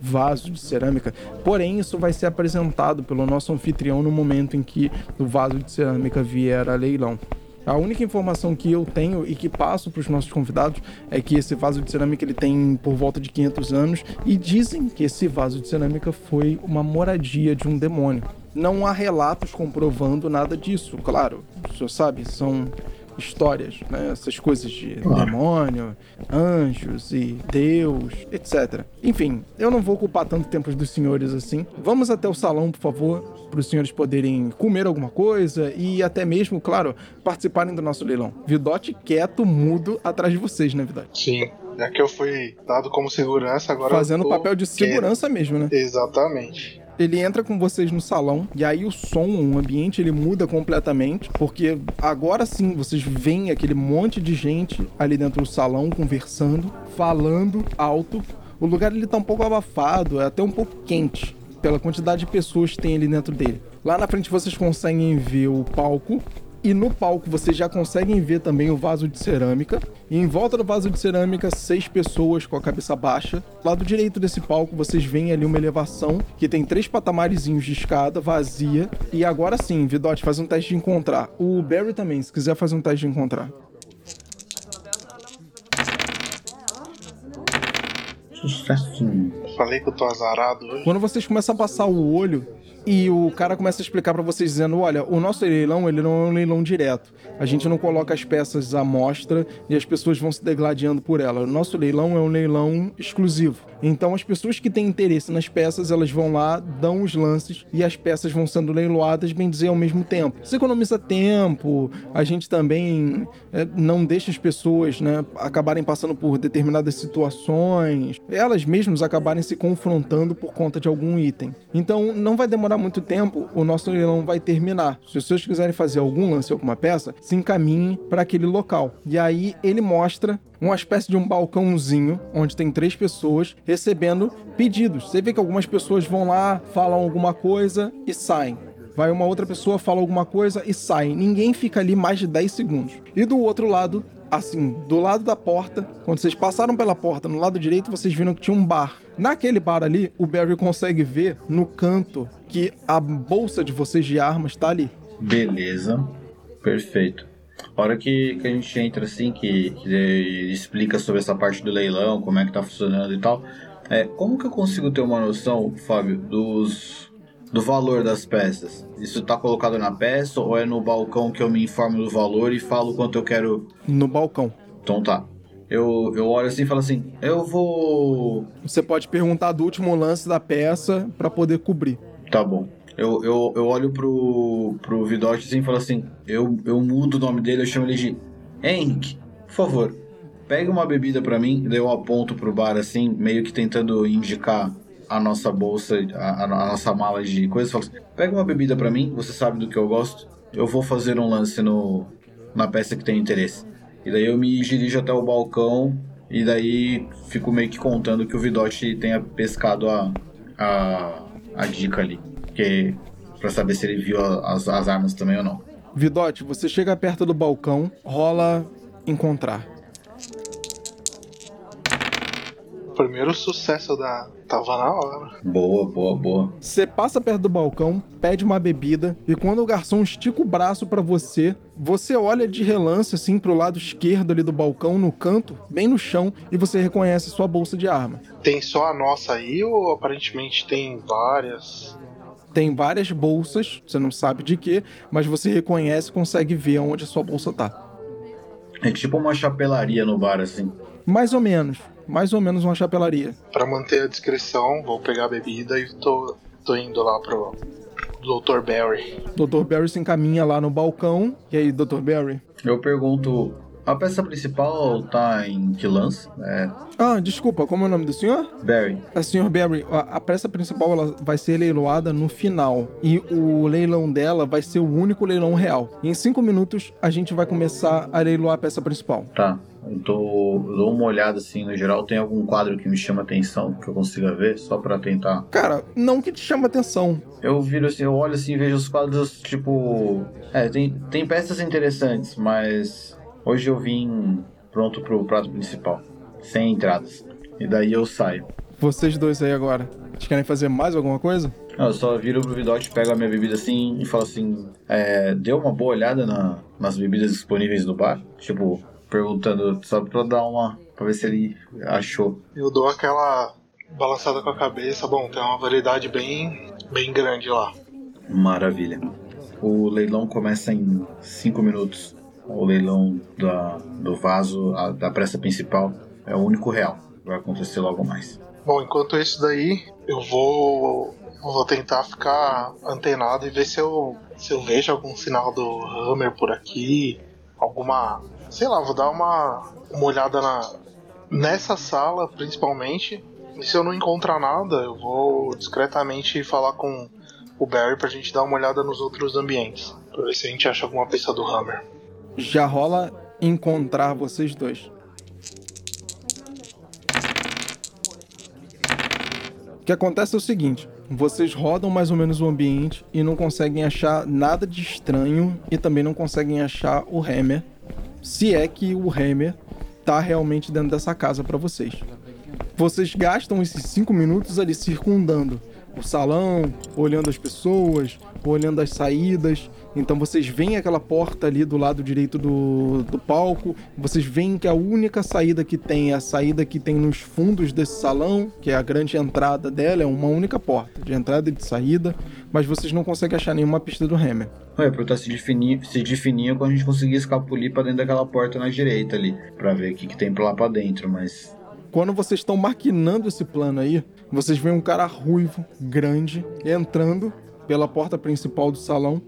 vaso de cerâmica. Porém, isso vai ser apresentado pelo nosso anfitrião no momento em que o vaso de cerâmica vier a leilão. A única informação que eu tenho e que passo para os nossos convidados é que esse vaso de cerâmica ele tem por volta de 500 anos e dizem que esse vaso de cerâmica foi uma moradia de um demônio. Não há relatos comprovando nada disso, claro. O senhor sabe, são histórias, né? Essas coisas de demônio, anjos e Deus, etc. Enfim, eu não vou ocupar tanto tempo dos senhores assim. Vamos até o salão, por favor, para os senhores poderem comer alguma coisa e até mesmo, claro, participarem do nosso leilão. Vidote quieto, mudo, atrás de vocês, né, Vidote? Sim. Já que eu fui dado como segurança, agora. eu Fazendo o tô papel de quieto. segurança mesmo, né? Exatamente. Ele entra com vocês no salão e aí o som, o ambiente, ele muda completamente, porque agora sim vocês veem aquele monte de gente ali dentro do salão conversando, falando alto. O lugar ele tá um pouco abafado, é até um pouco quente pela quantidade de pessoas que tem ali dentro dele. Lá na frente vocês conseguem ver o palco e no palco vocês já conseguem ver também o vaso de cerâmica. E em volta do vaso de cerâmica, seis pessoas com a cabeça baixa. Lado direito desse palco, vocês veem ali uma elevação que tem três patamarezinhos de escada vazia. E agora sim, Vidote, faz um teste de encontrar. O Barry também, se quiser fazer um teste de encontrar. Sucesso. Eu falei que eu tô azarado hoje. Quando vocês começam a passar o olho e o cara começa a explicar pra vocês dizendo, olha, o nosso leilão, ele não é um leilão direto. A gente não coloca as peças à mostra e as pessoas vão se degladiando por ela. O nosso leilão é um leilão exclusivo. Então as pessoas que têm interesse nas peças, elas vão lá, dão os lances e as peças vão sendo leiloadas, bem dizer, ao mesmo tempo. Isso economiza tempo, a gente também é, não deixa as pessoas né, acabarem passando por determinadas situações, elas mesmas acabarem se confrontando por conta de algum item. Então não vai demorar muito tempo, o nosso leilão vai terminar. Se senhores quiserem fazer algum lance alguma peça, se encaminhem para aquele local. E aí ele mostra uma espécie de um balcãozinho onde tem três pessoas recebendo pedidos. Você vê que algumas pessoas vão lá, falam alguma coisa e saem. Vai uma outra pessoa, fala alguma coisa e sai. Ninguém fica ali mais de 10 segundos. E do outro lado, assim, do lado da porta, quando vocês passaram pela porta, no lado direito, vocês viram que tinha um bar. Naquele bar ali, o Barry consegue ver no canto que a bolsa de vocês de armas tá ali. Beleza. Perfeito. A hora que, que a gente entra assim, que, que explica sobre essa parte do leilão, como é que tá funcionando e tal, é, como que eu consigo ter uma noção, Fábio, dos do valor das peças? Isso tá colocado na peça ou é no balcão que eu me informo do valor e falo quanto eu quero? No balcão. Então tá. Eu, eu olho assim e falo assim, eu vou... Você pode perguntar do último lance da peça pra poder cobrir. Tá bom. Eu, eu, eu olho pro, pro Vidote assim e falo assim: eu, eu mudo o nome dele, eu chamo ele de Henrique, por favor, pega uma bebida pra mim. Daí eu aponto pro bar assim, meio que tentando indicar a nossa bolsa, a, a nossa mala de coisas. Falo assim, pega uma bebida pra mim, você sabe do que eu gosto. Eu vou fazer um lance no, na peça que tem interesse. E daí eu me dirijo até o balcão e daí fico meio que contando que o Vidote tenha pescado a, a, a dica ali. Porque, pra saber se ele viu as, as armas também ou não. Vidote, você chega perto do balcão, rola encontrar. Primeiro sucesso da. Tava na hora. Boa, boa, boa. Você passa perto do balcão, pede uma bebida e quando o garçom estica o braço pra você, você olha de relance assim pro lado esquerdo ali do balcão, no canto, bem no chão, e você reconhece sua bolsa de arma. Tem só a nossa aí ou aparentemente tem várias? Tem várias bolsas, você não sabe de quê, mas você reconhece e consegue ver onde a sua bolsa tá. É tipo uma chapelaria no bar, assim. Mais ou menos, mais ou menos uma chapelaria. Pra manter a discrição, vou pegar a bebida e tô, tô indo lá pro Dr. Barry. Dr. Barry se encaminha lá no balcão. E aí, Dr. Barry? Eu pergunto: a peça principal tá em que lance? É. Ah, desculpa, como é o nome do senhor? Barry. A senhor Barry, a, a peça principal ela vai ser leiloada no final. E o leilão dela vai ser o único leilão real. E em cinco minutos a gente vai começar a leiloar a peça principal. Tá. Eu, tô, eu dou uma olhada assim no geral. Tem algum quadro que me chama atenção que eu consiga ver? Só pra tentar. Cara, não que te chama atenção. Eu viro assim, eu olho assim e vejo os quadros, tipo. É, tem, tem peças interessantes, mas hoje eu vim pronto pro prato principal. Sem entradas. E daí eu saio. Vocês dois aí agora, vocês querem fazer mais alguma coisa? Eu só viro pro Vidote, pego a minha bebida assim e falo assim: é, deu uma boa olhada na- nas bebidas disponíveis no bar? Tipo, perguntando só pra dar uma. pra ver se ele achou. Eu dou aquela balançada com a cabeça. Bom, tem uma variedade bem, bem grande lá. Maravilha. O leilão começa em 5 minutos. O leilão da, do vaso, a- da pressa principal, é o único real. Vai acontecer logo mais. Bom, enquanto isso daí, eu vou vou tentar ficar antenado e ver se eu se eu vejo algum sinal do Hammer por aqui, alguma, sei lá, vou dar uma uma olhada na nessa sala principalmente. E se eu não encontrar nada, eu vou discretamente falar com o Barry pra gente dar uma olhada nos outros ambientes, pra ver se a gente acha alguma pista do Hammer. Já rola encontrar vocês dois. O que acontece é o seguinte: vocês rodam mais ou menos o ambiente e não conseguem achar nada de estranho e também não conseguem achar o Hammer, se é que o Hammer tá realmente dentro dessa casa para vocês. Vocês gastam esses cinco minutos ali circundando o salão, olhando as pessoas, olhando as saídas. Então vocês veem aquela porta ali do lado direito do, do palco. Vocês veem que a única saída que tem é a saída que tem nos fundos desse salão, que é a grande entrada dela, é uma única porta, de entrada e de saída. Mas vocês não conseguem achar nenhuma pista do Hammer. Ué, perguntar se definia, se definia quando a gente conseguia escapulir pra dentro daquela porta na direita ali. Pra ver o que, que tem pra lá pra dentro, mas. Quando vocês estão maquinando esse plano aí, vocês veem um cara ruivo, grande, entrando pela porta principal do salão,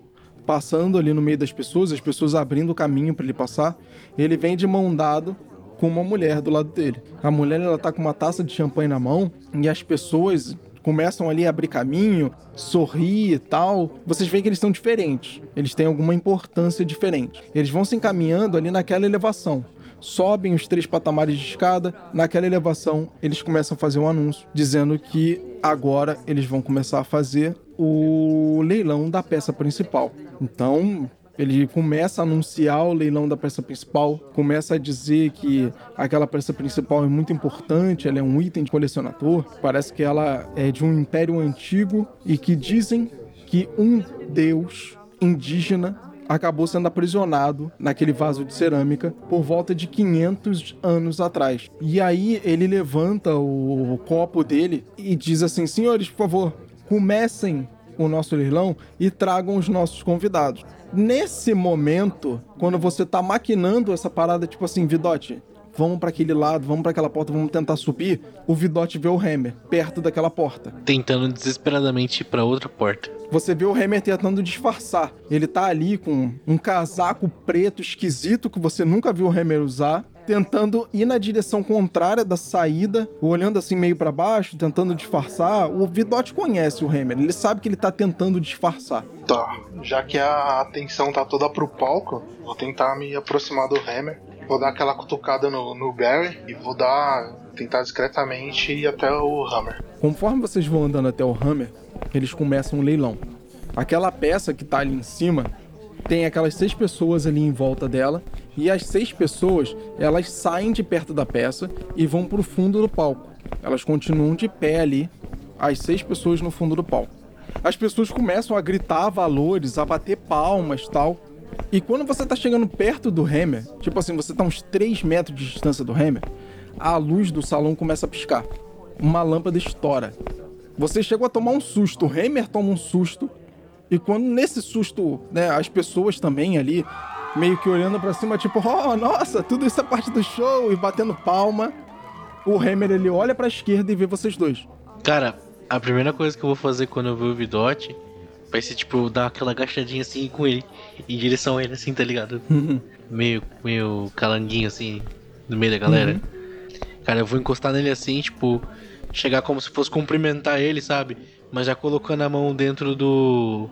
passando ali no meio das pessoas, as pessoas abrindo o caminho para ele passar. Ele vem de mão dado com uma mulher do lado dele. A mulher ela tá com uma taça de champanhe na mão e as pessoas começam ali a abrir caminho, sorrir e tal. Vocês veem que eles são diferentes. Eles têm alguma importância diferente. Eles vão se encaminhando ali naquela elevação sobem os três patamares de escada. Naquela elevação, eles começam a fazer um anúncio dizendo que agora eles vão começar a fazer o leilão da peça principal. Então, ele começa a anunciar o leilão da peça principal, começa a dizer que aquela peça principal é muito importante, ela é um item de colecionador, parece que ela é de um império antigo e que dizem que um deus indígena acabou sendo aprisionado naquele vaso de cerâmica por volta de 500 anos atrás. E aí ele levanta o copo dele e diz assim: Senhores, por favor, comecem o nosso leilão e tragam os nossos convidados. Nesse momento, quando você tá maquinando essa parada, tipo assim, Vidote, vamos para aquele lado, vamos para aquela porta, vamos tentar subir, o Vidote vê o Hammer perto daquela porta. Tentando desesperadamente ir pra outra porta. Você vê o Hammer tentando disfarçar. Ele tá ali com um casaco preto esquisito que você nunca viu o Hammer usar, tentando ir na direção contrária da saída, olhando assim meio para baixo, tentando disfarçar. O Vidote conhece o Hammer, ele sabe que ele tá tentando disfarçar. Tá, já que a atenção tá toda pro palco, vou tentar me aproximar do Hammer. Vou dar aquela cutucada no, no Barry e vou dar. tentar discretamente ir até o Hammer. Conforme vocês vão andando até o Hammer, eles começam um leilão. Aquela peça que tá ali em cima tem aquelas seis pessoas ali em volta dela e as seis pessoas elas saem de perto da peça e vão pro fundo do palco. Elas continuam de pé ali, as seis pessoas no fundo do palco. As pessoas começam a gritar valores, a bater palmas tal. E quando você tá chegando perto do Hammer, tipo assim, você tá uns 3 metros de distância do Hammer, a luz do salão começa a piscar. Uma lâmpada estoura. Você chegou a tomar um susto, o Hammer toma um susto. E quando nesse susto, né, as pessoas também ali, meio que olhando pra cima, tipo, oh, nossa, tudo isso é parte do show, e batendo palma. O Hammer, ele olha pra esquerda e vê vocês dois. Cara, a primeira coisa que eu vou fazer quando eu ver o Vidote vai ser, tipo, dar aquela agachadinha assim com ele, em direção a ele, assim, tá ligado? meio, meio calanguinho, assim, no meio da galera. Cara, eu vou encostar nele assim, tipo, chegar como se fosse cumprimentar ele, sabe? Mas já colocando a mão dentro do.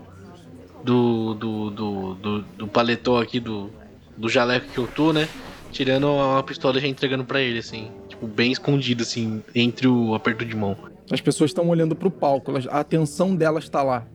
do. do. do, do, do paletó aqui, do. do jaleco que eu tô, né? Tirando uma pistola e já entregando pra ele, assim. Tipo, bem escondido, assim, entre o aperto de mão. As pessoas estão olhando pro palco, a atenção delas está lá.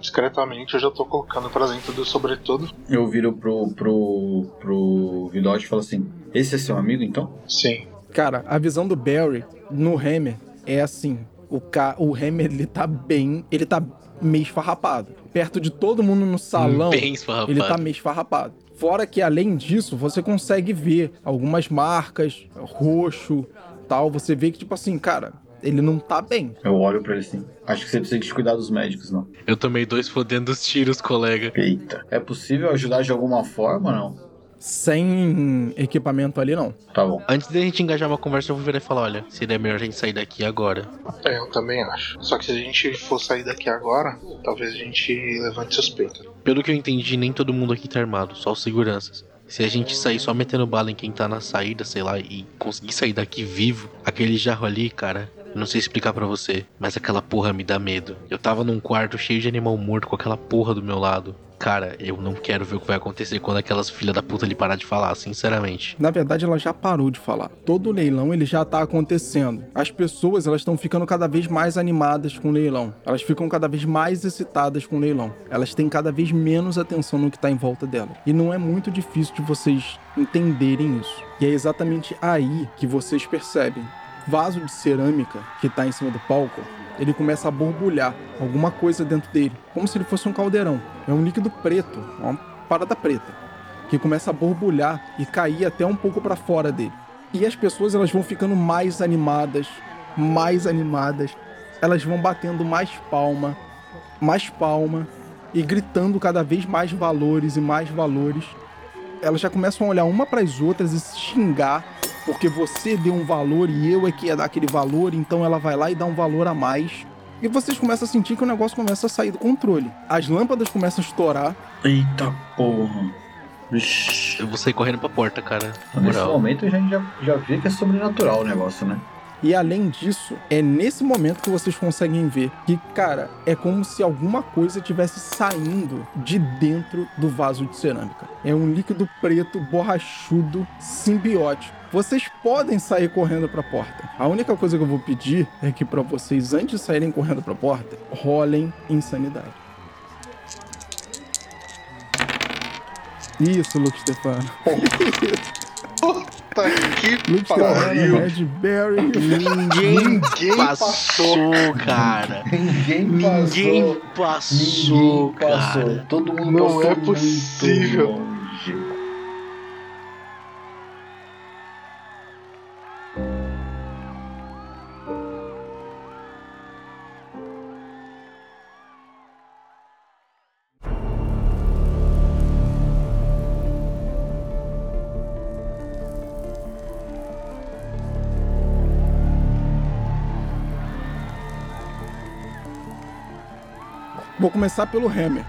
Discretamente eu já tô colocando pra dentro do sobretudo. Eu viro pro, pro, pro Vidote e falo assim: Esse é seu amigo então? Sim. Cara, a visão do Barry no Hammer é assim, o, ca... o Hammer, ele tá bem, ele tá meio esfarrapado. Perto de todo mundo no salão, Bem esfarrapado. ele tá meio esfarrapado. Fora que, além disso, você consegue ver algumas marcas, roxo, tal. Você vê que, tipo assim, cara, ele não tá bem. Eu olho pra ele assim. Acho que você precisa de cuidar dos médicos, não. Eu tomei dois fodendo os tiros, colega. Eita. É possível ajudar de alguma forma ou não? Sem equipamento ali, não. Tá bom. Antes da gente engajar uma conversa, eu vou virar e falar: olha, seria melhor a gente sair daqui agora. É, eu também acho. Só que se a gente for sair daqui agora, talvez a gente levante suspeita. Pelo que eu entendi, nem todo mundo aqui tá armado, só os seguranças. Se a gente sair só metendo bala em quem tá na saída, sei lá, e conseguir sair daqui vivo, aquele jarro ali, cara, eu não sei explicar pra você, mas aquela porra me dá medo. Eu tava num quarto cheio de animal morto com aquela porra do meu lado. Cara, eu não quero ver o que vai acontecer quando aquelas filhas da puta ali parar de falar, sinceramente. Na verdade, ela já parou de falar. Todo leilão ele já tá acontecendo. As pessoas elas estão ficando cada vez mais animadas com o leilão. Elas ficam cada vez mais excitadas com o leilão. Elas têm cada vez menos atenção no que tá em volta delas. E não é muito difícil de vocês entenderem isso. E é exatamente aí que vocês percebem. Vaso de cerâmica que tá em cima do palco ele começa a borbulhar alguma coisa dentro dele, como se ele fosse um caldeirão. É um líquido preto, uma parada preta, que começa a borbulhar e cair até um pouco para fora dele. E as pessoas elas vão ficando mais animadas, mais animadas. Elas vão batendo mais palma, mais palma e gritando cada vez mais valores e mais valores. Elas já começam a olhar uma para as outras e se xingar porque você deu um valor e eu é que ia dar aquele valor, então ela vai lá e dá um valor a mais. E vocês começam a sentir que o negócio começa a sair do controle. As lâmpadas começam a estourar. Eita porra. Vixe. Eu vou sair correndo pra porta, cara. Nesse moral. momento a gente já, já vê que é sobrenatural o negócio, né? E além disso, é nesse momento que vocês conseguem ver que, cara, é como se alguma coisa tivesse saindo de dentro do vaso de cerâmica. É um líquido preto, borrachudo, simbiótico. Vocês podem sair correndo para a porta. A única coisa que eu vou pedir é que para vocês, antes de saírem correndo para a porta, rolem insanidade. Isso, Luke Stefano. Puta que pariu. Red Berry. Ninguém Ninguém passou, cara. Ninguém Ninguém passou, cara. Todo mundo Não passou é muito possível. longe. Vou começar pelo Hammer.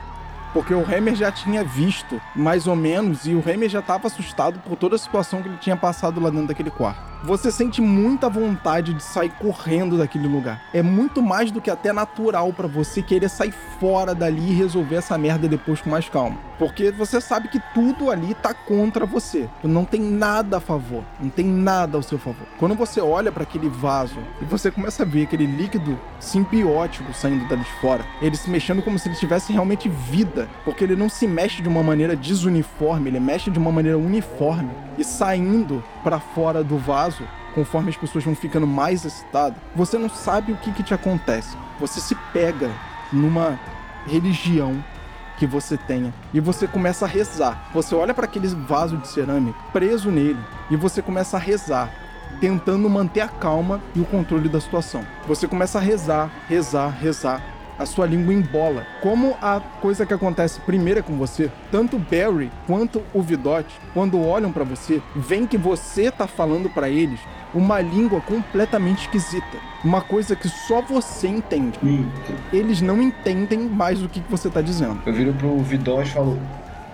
Porque o Hammer já tinha visto, mais ou menos, e o Hammer já estava assustado por toda a situação que ele tinha passado lá dentro daquele quarto. Você sente muita vontade de sair correndo daquele lugar. É muito mais do que até natural para você querer sair fora dali e resolver essa merda depois com mais calma. Porque você sabe que tudo ali tá contra você. Não tem nada a favor, não tem nada ao seu favor. Quando você olha para aquele vaso e você começa a ver aquele líquido simbiótico saindo dali de fora, ele se mexendo como se ele tivesse realmente vida, porque ele não se mexe de uma maneira desuniforme, ele mexe de uma maneira uniforme e saindo para fora do vaso, conforme as pessoas vão ficando mais excitadas, você não sabe o que, que te acontece. Você se pega numa religião que você tenha e você começa a rezar. Você olha para aquele vaso de cerâmica preso nele e você começa a rezar. Tentando manter a calma e o controle da situação. Você começa a rezar, rezar, rezar a sua língua embola. Como a coisa que acontece primeiro é com você, tanto o Barry quanto o Vidote, quando olham pra você, veem que você tá falando pra eles uma língua completamente esquisita. Uma coisa que só você entende. Eita. Eles não entendem mais o que que você tá dizendo. Eu viro pro Vidó e falo: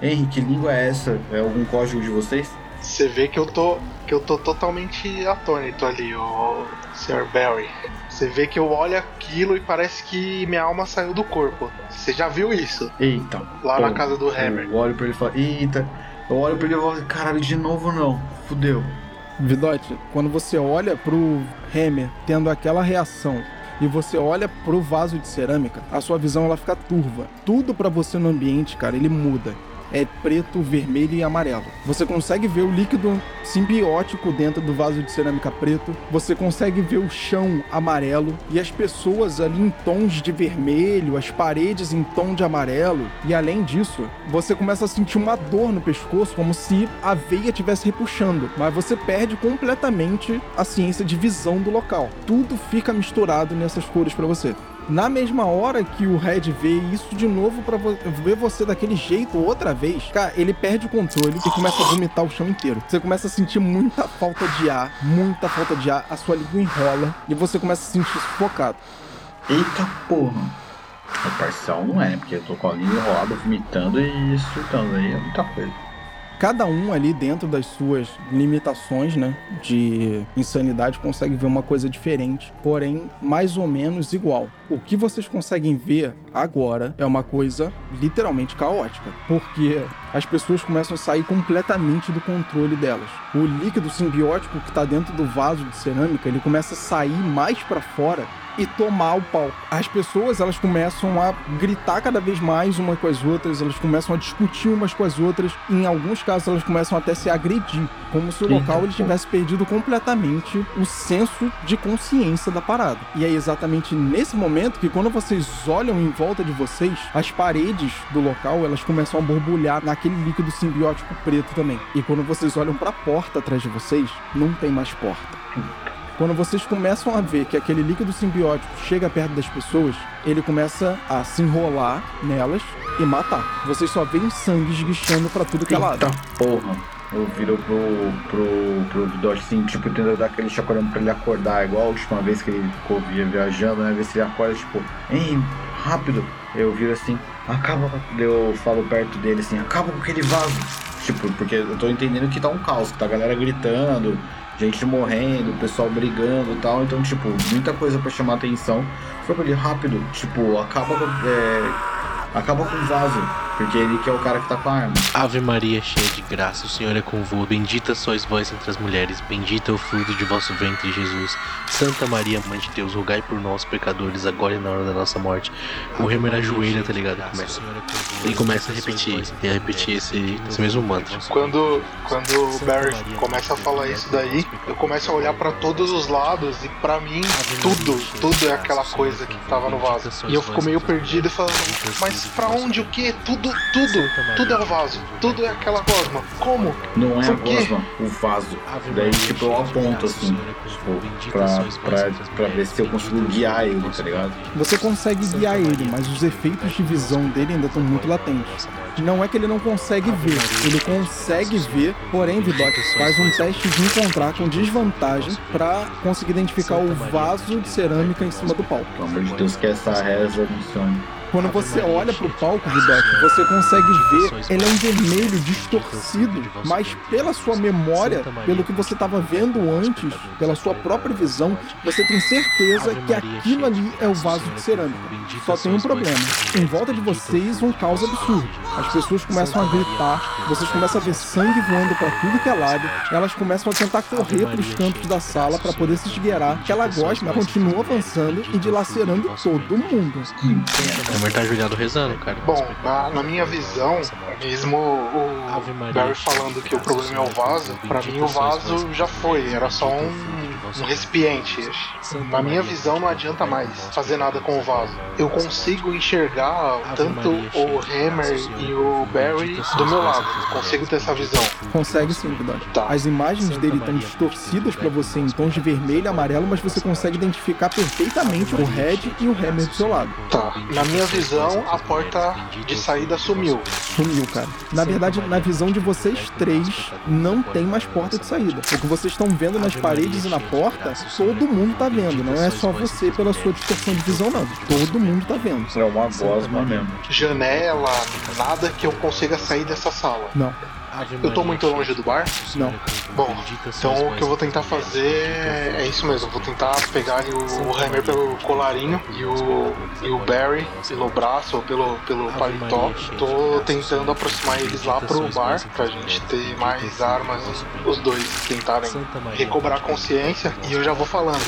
Henry, que língua é essa? É algum código de vocês? Você vê que eu tô que eu tô totalmente atônito ali, o Sr. Barry. Você vê que eu olho aquilo e parece que minha alma saiu do corpo. Você já viu isso? Eita. Lá na Pô, casa do Hammer. Eu olho pra ele e falo: Eita. Eu olho pra ele e falo: Caralho, de novo não. Fudeu. Vidote, quando você olha pro Hammer tendo aquela reação e você olha pro vaso de cerâmica, a sua visão ela fica turva. Tudo pra você no ambiente, cara, ele muda. É preto, vermelho e amarelo. Você consegue ver o líquido simbiótico dentro do vaso de cerâmica preto, você consegue ver o chão amarelo e as pessoas ali em tons de vermelho, as paredes em tom de amarelo, e além disso, você começa a sentir uma dor no pescoço, como se a veia estivesse repuxando, mas você perde completamente a ciência de visão do local. Tudo fica misturado nessas cores para você. Na mesma hora que o Red vê isso de novo para vo ver você daquele jeito outra vez, cara, ele perde o controle e começa a vomitar o chão inteiro. Você começa a sentir muita falta de ar, muita falta de ar, a sua língua enrola e você começa a se sentir sufocado. Eita porra. O parcial não é, né? Porque eu tô com a língua enrolada, vomitando e surtando aí, é muita coisa cada um ali dentro das suas limitações, né, de insanidade consegue ver uma coisa diferente, porém mais ou menos igual. O que vocês conseguem ver agora é uma coisa literalmente caótica, porque as pessoas começam a sair completamente do controle delas. O líquido simbiótico que está dentro do vaso de cerâmica, ele começa a sair mais para fora e tomar o palco. As pessoas elas começam a gritar cada vez mais umas com as outras, elas começam a discutir umas com as outras, e em alguns casos elas começam até se agredir, como se o local ele tivesse perdido completamente o senso de consciência da parada. E é exatamente nesse momento que quando vocês olham em volta de vocês, as paredes do local elas começam a borbulhar naquele líquido simbiótico preto também. E quando vocês olham para a porta atrás de vocês, não tem mais porta. Quando vocês começam a ver que aquele líquido simbiótico chega perto das pessoas, ele começa a se enrolar nelas e matar. Vocês só veem sangue esguichando para tudo que é lado. Porra. Eu viro pro, pro, pro Vidote assim, tipo, tentando dar aquele chacoalhão pra ele acordar, igual a última vez que ele ficou viajando, né? Ver se ele acorda, tipo, hein, rápido. Eu viro assim, acaba. Eu falo perto dele assim, acaba com aquele vaso. Tipo, porque eu tô entendendo que tá um caos, que tá a galera gritando, gente morrendo, pessoal brigando e tal. Então, tipo, muita coisa para chamar atenção. Foi ali rápido, tipo, acaba é, acaba com o vaso, porque ele que é o cara que tá com a arma. Ave Maria, cheia de graça, o Senhor é convosco. Bendita sois vós entre as mulheres, bendito é o fruto de vosso ventre, Jesus. Santa Maria, Mãe de Deus, rogai por nós, pecadores, agora e na hora da nossa morte. O Remer ajoelha, tá ligado? Começa. Ele começa a repetir, e a repetir esse, esse mesmo mantra. Quando, quando o Barry começa a falar isso daí, eu começo a olhar para todos os lados e para mim tudo, tudo é aquela coisa que tava no vaso. E eu fico meio perdido e falando, mas pra onde, o que? Tudo, tudo, tudo é o vaso, tudo é aquela gosma. Como? Não é a gosma, o vaso. Daí, tipo, eu aponto assim, tipo, pra, pra, pra ver se eu consigo guiar ele, tá ligado? Você consegue guiar ele, mas os efeitos de visão dele ainda estão muito latentes. Não é que ele não consegue ver, ele consegue ver, porém, Vidoc faz um teste de encontrar com desvantagem para conseguir identificar o vaso de cerâmica em cima do palco. Pelo amor de Deus, que essa reza funcione. Quando você olha pro palco, Vidoc, você consegue ver, ele é um vermelho distorcido, mas pela sua memória, pelo que você estava vendo antes, pela sua própria visão, você tem certeza que aquilo ali é o vaso de cerâmica. Só tem um problema. Em volta de vocês, um caos absurdo. As pessoas começam a gritar, vocês começam a ver sangue voando para tudo que é lado, elas começam a tentar correr para os cantos da sala para poder se esgueirar. Aquela gosma continua avançando e dilacerando todo mundo. Homer tá ajoelhado rezando, cara. Bom, na, na minha visão, mesmo o Barry falando que o problema é o vaso, pra mim o vaso já foi, era só um, um recipiente. Na minha visão não adianta mais fazer nada com o vaso. Eu consigo enxergar tanto o Hammer e o Barry do meu lado. Consigo ter essa visão. Consegue sim, Vidal. Tá. As imagens dele estão distorcidas para você em tons de vermelho e amarelo, mas você consegue identificar perfeitamente o Red e o Hammer do seu lado. Tá. Na minha visão, a porta de saída sumiu. Sumiu, cara. Na verdade, na visão de vocês três, não tem mais porta de saída. O que vocês estão vendo nas paredes e na porta, todo mundo tá vendo. Não é só você pela sua distorção de visão, não. Todo mundo tá vendo. É uma gosma mesmo. Janela, nada que eu consiga sair dessa sala. Não. Eu tô muito longe do bar? Não. Bom, então o que eu vou tentar fazer é isso mesmo. Vou tentar pegar o Hammer pelo colarinho e o, e o Barry pelo braço ou pelo, pelo paletó. Tô tentando aproximar eles lá pro bar pra gente ter mais armas, os dois tentarem recobrar a consciência. E eu já vou falando.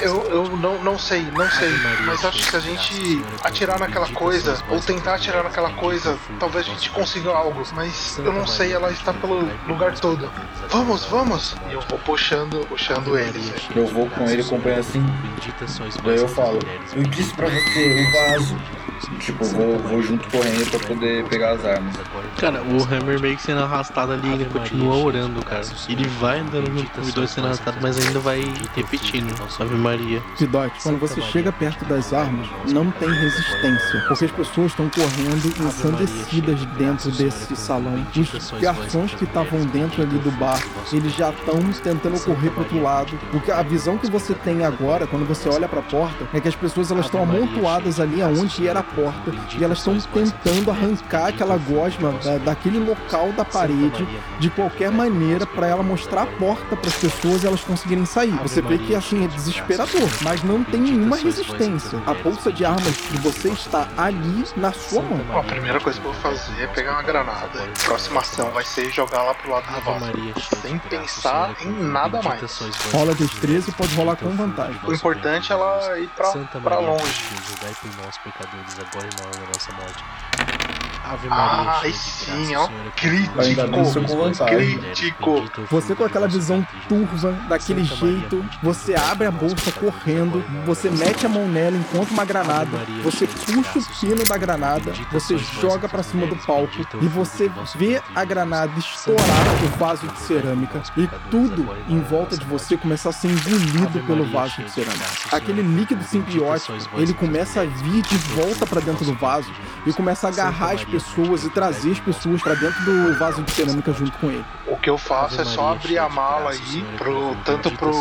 Eu, eu não, não sei, não sei, mas acho que se a gente atirar naquela coisa ou tentar atirar naquela coisa, talvez a gente consiga algo. Mas eu não sei, ela está pelo lugar todo. Vamos, vamos! E eu vou puxando, puxando eles. Eu vou com ele acompanhando assim. Daí eu falo, eu disse pra você, o vaso. Tipo, vou, vou junto correndo pra poder pegar as armas. Cara, o Hammer meio que sendo arrastado ali, ele continua orando, cara. Ele vai andando junto com os dois sendo arrastado, mas ainda vai repetindo. Ave Maria. Vidote, quando você chega perto das armas, não tem resistência. Porque as pessoas estão correndo ensandecidas dentro desse salão. Os garçons que estavam dentro ali do bar, eles já estão tentando correr pro outro lado. Porque a visão que você tem agora, quando você olha pra porta, é que as pessoas elas estão amontoadas ali aonde era a porta e elas estão tentando arrancar aquela gosma da, daquele local da parede de qualquer maneira para ela mostrar a porta para as pessoas e elas conseguirem sair. Você vê que assim é desesperador, mas não tem nenhuma resistência. A bolsa de armas de você está ali na sua mão. Bom, a primeira coisa que eu vou fazer é pegar uma granada. A próxima ação vai ser jogar lá pro lado do vaso. Sem pensar em nada mais. Rola destreza e pode rolar com vantagem. O importante é ela ir pra, pra longe. Julgai por nós, pecadores, agora e na hora da nossa morte. Ave Ah, cheia aí de sim, ó. É Crítico. Crítico. Você com aquela visão turva, daquele jeito, você abre a bolsa correndo, você mete a mão nela, encontra uma granada, você puxa o pino da granada, você joga pra cima do palco e você vê a granada estourar o vaso de cerâmica e tudo em volta de você começa a ser engolido pelo vaso de cerâmica. Aquele líquido simbiótico, ele começa a vir de volta pra dentro do vaso e começa a agarrar as pessoas e trazer as pessoas pra dentro do vaso de cerâmica junto com ele. O que eu faço é só abrir a mala aí, pro, tanto pro,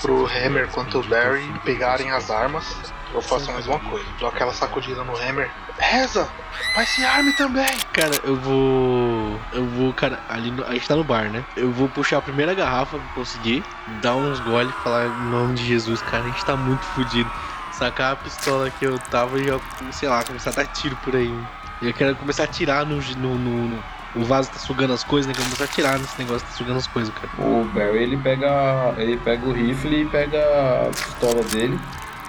pro Hammer quanto o Barry pegarem as armas. Eu faço a mesma coisa. Dou aquela sacudida no Hammer. Reza! Mas se arme também! Cara, eu vou. Eu vou, cara, ali no... a gente tá no bar, né? Eu vou puxar a primeira garrafa que conseguir, dar uns gole e falar em nome de Jesus, cara, a gente tá muito fudido. Sacar a pistola que eu tava e já, sei lá, começar a dar tiro por aí. Eu quero começar a atirar no. no, no. O vaso tá sugando as coisas, né? Quero começar a atirar nesse negócio, tá sugando as coisas, cara. O Barry ele pega. ele pega o rifle e pega a pistola dele,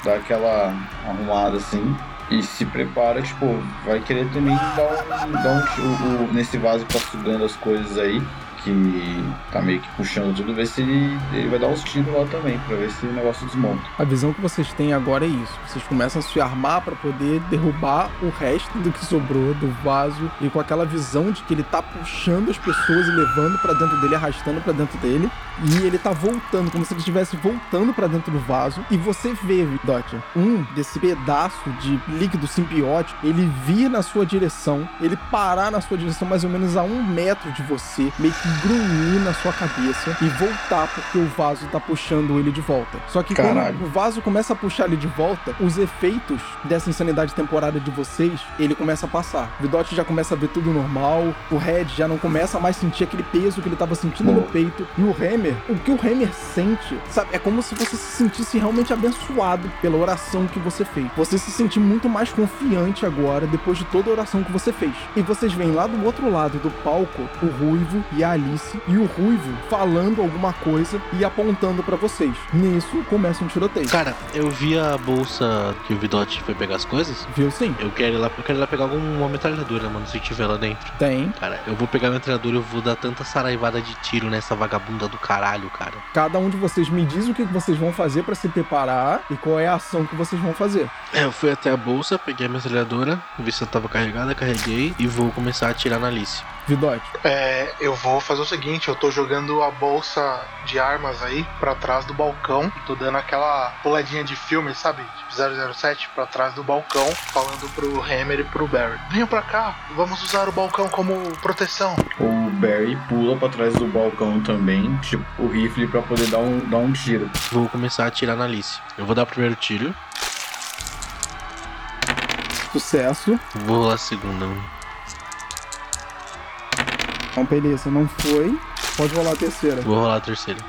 dá aquela arrumada assim. E se prepara, tipo, vai querer também dar um, dar um tiro o- nesse vaso que tá sugando as coisas aí, que tá meio que puxando tudo, ver se ele, ele vai dar uns tiros lá também, pra ver se o negócio desmonta. A visão que vocês têm agora é isso. Vocês começam a se armar pra poder derrubar o resto do que sobrou do vaso e com aquela visão de que ele tá puxando as pessoas e levando pra dentro dele, arrastando pra dentro dele, e ele tá voltando como se ele estivesse voltando pra dentro do vaso. E você vê, Dot, um desse pedaço de líquido simbiótico, ele vir na sua direção, ele parar na sua direção mais ou menos a um metro de você, meio que grunhir na sua cabeça e voltar porque o vaso tá puxando ele de volta. Só que Caralho. quando o vaso começa a puxar ele de volta, os efeitos dessa insanidade temporária de vocês, ele começa a passar. O Vidot já começa a ver tudo normal, o Red já não começa a mais sentir aquele peso que ele tava sentindo no peito, e o Hammer, o que o Hammer sente, sabe, é como se você se sentisse realmente abençoado pela oração que você fez. Você se sentir muito mais confiante agora, depois de toda a oração que você fez. E vocês veem lá do outro lado do palco, o Ruivo e a Alice, e o Ruivo falando alguma coisa e apontando pra vocês. Nisso, começa um tiroteio. Cara, eu vi a bolsa que o Vidote foi pegar as coisas. Viu sim? Eu quero ir lá, eu quero ir lá pegar alguma metralhadora, mano, se tiver lá dentro. Tem. Cara, eu vou pegar a metralhadora e eu vou dar tanta saraivada de tiro nessa vagabunda do caralho, cara. Cada um de vocês me diz o que vocês vão fazer pra se preparar e qual é a ação que vocês vão fazer. É, eu fui até a bolsa, peguei a metralhadora, vi se ela tava carregada, carreguei e vou começar a atirar na Alice. Vidote, É, eu vou fazer o seguinte, eu tô jogando a bolsa de armas aí pra trás do balcão, tô dando aquela puladinha de filme, sabe? Tipo 007 pra trás do balcão, falando pro Hammer e pro Barry. Venham pra cá, vamos usar o balcão como proteção. O Barry pula pra trás do balcão também, tipo, o rifle pra poder dar um, dar um tiro. Vou começar a atirar na Alice. Eu vou dar o primeiro tiro, sucesso. vou lá a segunda. Então, beleza, não foi. Pode rolar a terceira. Vou rolar a terceira.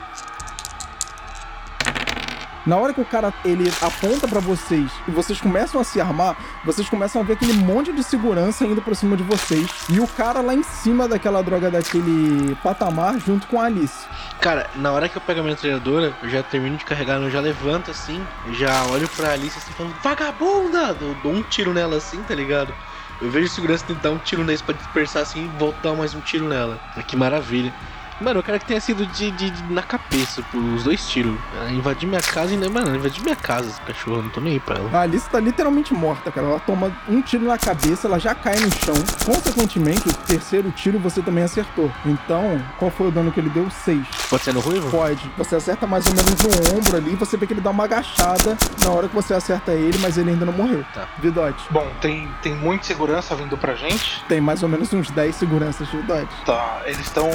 Na hora que o cara ele aponta pra vocês e vocês começam a se armar, vocês começam a ver aquele monte de segurança indo pra cima de vocês e o cara lá em cima daquela droga daquele patamar junto com a Alice. Cara, na hora que eu pego a metralhadora, eu já termino de carregar, eu já levanto assim, já olho pra Alice assim falando, vagabunda! Eu dou um tiro nela assim, tá ligado? Eu vejo segurança tentar um tiro nesse pra dispersar assim e voltar mais um tiro nela. Que maravilha. Mano, eu quero que tenha sido de, de, de- na cabeça, por os dois tiros. Ah, Invadir minha casa e. Mano, invadir minha casa, esse cachorro, eu não tô nem aí pra ela. A Alice tá literalmente morta, cara. Ela toma um tiro na cabeça, ela já cai no chão. Consequentemente, o terceiro tiro você também acertou. Então, qual foi o dano que ele deu? Seis. Pode ser no ruivo? Pode. Você acerta mais ou menos no ombro ali, você vê que ele dá uma agachada na hora que você acerta ele, mas ele ainda não morreu. Tá. Vidote, Bom, tem, tem muita segurança vindo pra gente. tem mais ou menos uns 10 seguranças de Vidote. Tá, eles estão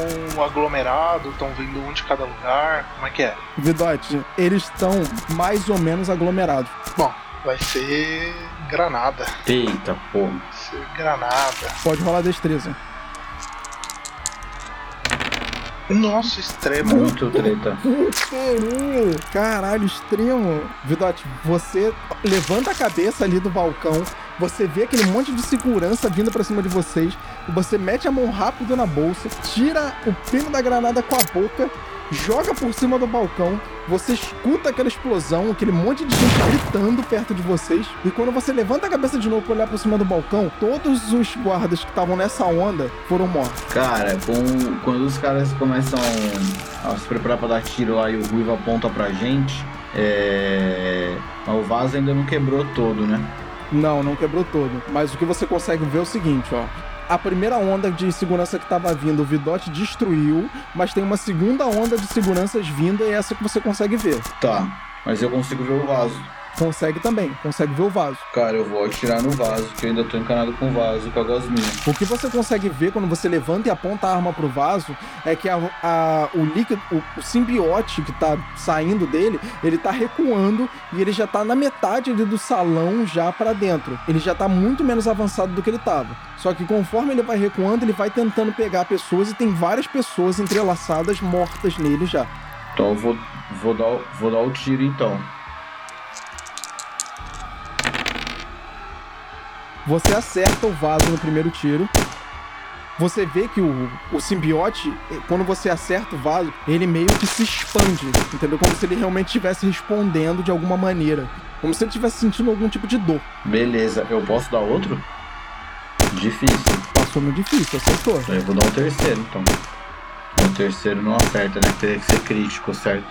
aglomerados, estão vindo um de cada lugar. Como é que é? Vidote, eles estão mais ou menos aglomerados. Bom, vai ser granada. Eita, porra. Vai ser granada. Pode rolar destreza. Nossa, extremo. Muito treta. Caralho, Caralho, extremo. Vidote, você levanta a cabeça ali do balcão, você vê aquele monte de segurança vindo pra cima de vocês, você mete a mão rápido na bolsa, tira o pino da granada com a boca, joga por cima do balcão, você escuta aquela explosão, aquele monte de gente gritando perto de vocês, e quando você levanta a cabeça de novo pra olhar por cima do balcão, todos os guardas que estavam nessa onda foram mortos. Cara, com, quando os caras começam a se preparar pra dar tiro lá e o Ruivo aponta pra gente, é. O vaso ainda não quebrou todo, né? Não, não quebrou todo. Mas o que você consegue ver é o seguinte, ó. A primeira onda de segurança que estava vindo, o Vidote destruiu, mas tem uma segunda onda de seguranças vindo e é essa que você consegue ver. Tá, mas eu consigo ver o vaso. Consegue também, consegue ver o vaso. Cara, eu vou atirar no vaso, que eu ainda tô encanado com o vaso, com a gosminha. O que você consegue ver quando você levanta e aponta a arma pro vaso é que a, a- o líquido, o, o simbiote que tá saindo dele, ele tá recuando e ele já tá na metade ali do salão já pra dentro. Ele já tá muito menos avançado do que ele tava. Só que conforme ele vai recuando, ele vai tentando pegar pessoas e tem várias pessoas entrelaçadas mortas nele já. Então eu vou, vou, dar, vou dar o tiro então. Você acerta o vaso no primeiro tiro. Você vê que o, o simbiote, eh, quando você acerta o vaso, ele meio que se expande, entendeu? Como se ele realmente estivesse respondendo de alguma maneira. Como se ele estivesse sentindo algum tipo de dor. Beleza, eu posso dar outro? Difícil. Passou no difícil, acertou. Eu vou dar o terceiro então. O terceiro não aperta, né? Teria que ser crítico, certo?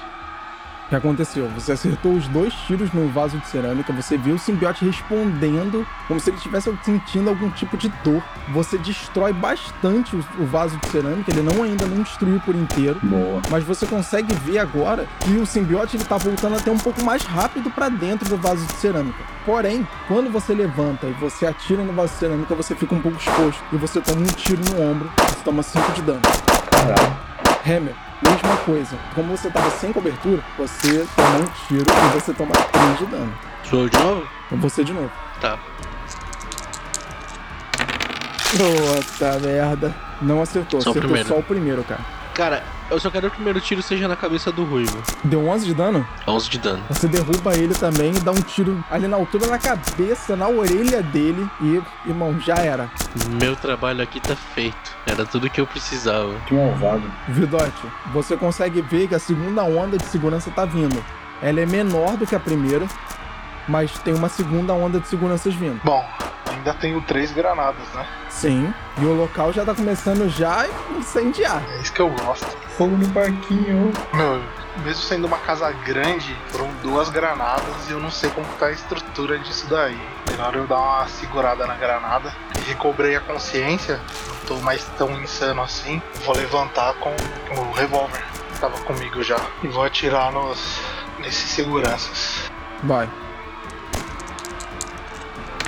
O que aconteceu? Você acertou os dois tiros no vaso de cerâmica, você viu o simbiote respondendo como se ele estivesse sentindo algum tipo de dor. Você destrói bastante o, vaso de cerâmica, ele não ainda não destruiu por inteiro. Boa. Mas você consegue ver agora que o simbiote ele tá voltando até um pouco mais rápido pra dentro do vaso de cerâmica. Porém, quando você levanta e você atira no vaso de cerâmica, você fica um pouco exposto e você toma um tiro no ombro, você toma 5 de dano. Caralho. Hammer, mesma coisa. Como você tava sem cobertura, você toma um tiro e você toma 3 de dano. Sou eu de novo? Você de novo. Tá. Puta merda. Não acertou, Só o acertou primeiro. só o primeiro, cara. Cara, eu só quero que o primeiro tiro seja na cabeça do ruivo. Deu 11 de dano? 11 de dano. Você derruba ele também e dá um tiro ali na altura da cabeça, na orelha dele e, irmão, já era. Meu trabalho aqui tá feito. Era tudo que eu precisava. Que malvado. Vidote, você consegue ver que a segunda onda de segurança tá vindo. Ela é menor do que a primeira, mas tem uma segunda onda de seguranças vindo. Bom, ainda tenho três granadas, né? Sim, e o local já tá começando já a incendiar. É isso que eu gosto. Fogo no parquinho. Meu, mesmo sendo uma casa grande, foram duas granadas e eu não sei como tá a estrutura disso daí. Melhor eu dar uma segurada na granada. Recobrei a consciência, não tô mais tão insano assim. Vou levantar com o revólver que tava comigo já. E vou atirar nos nesses seguranças. Vai.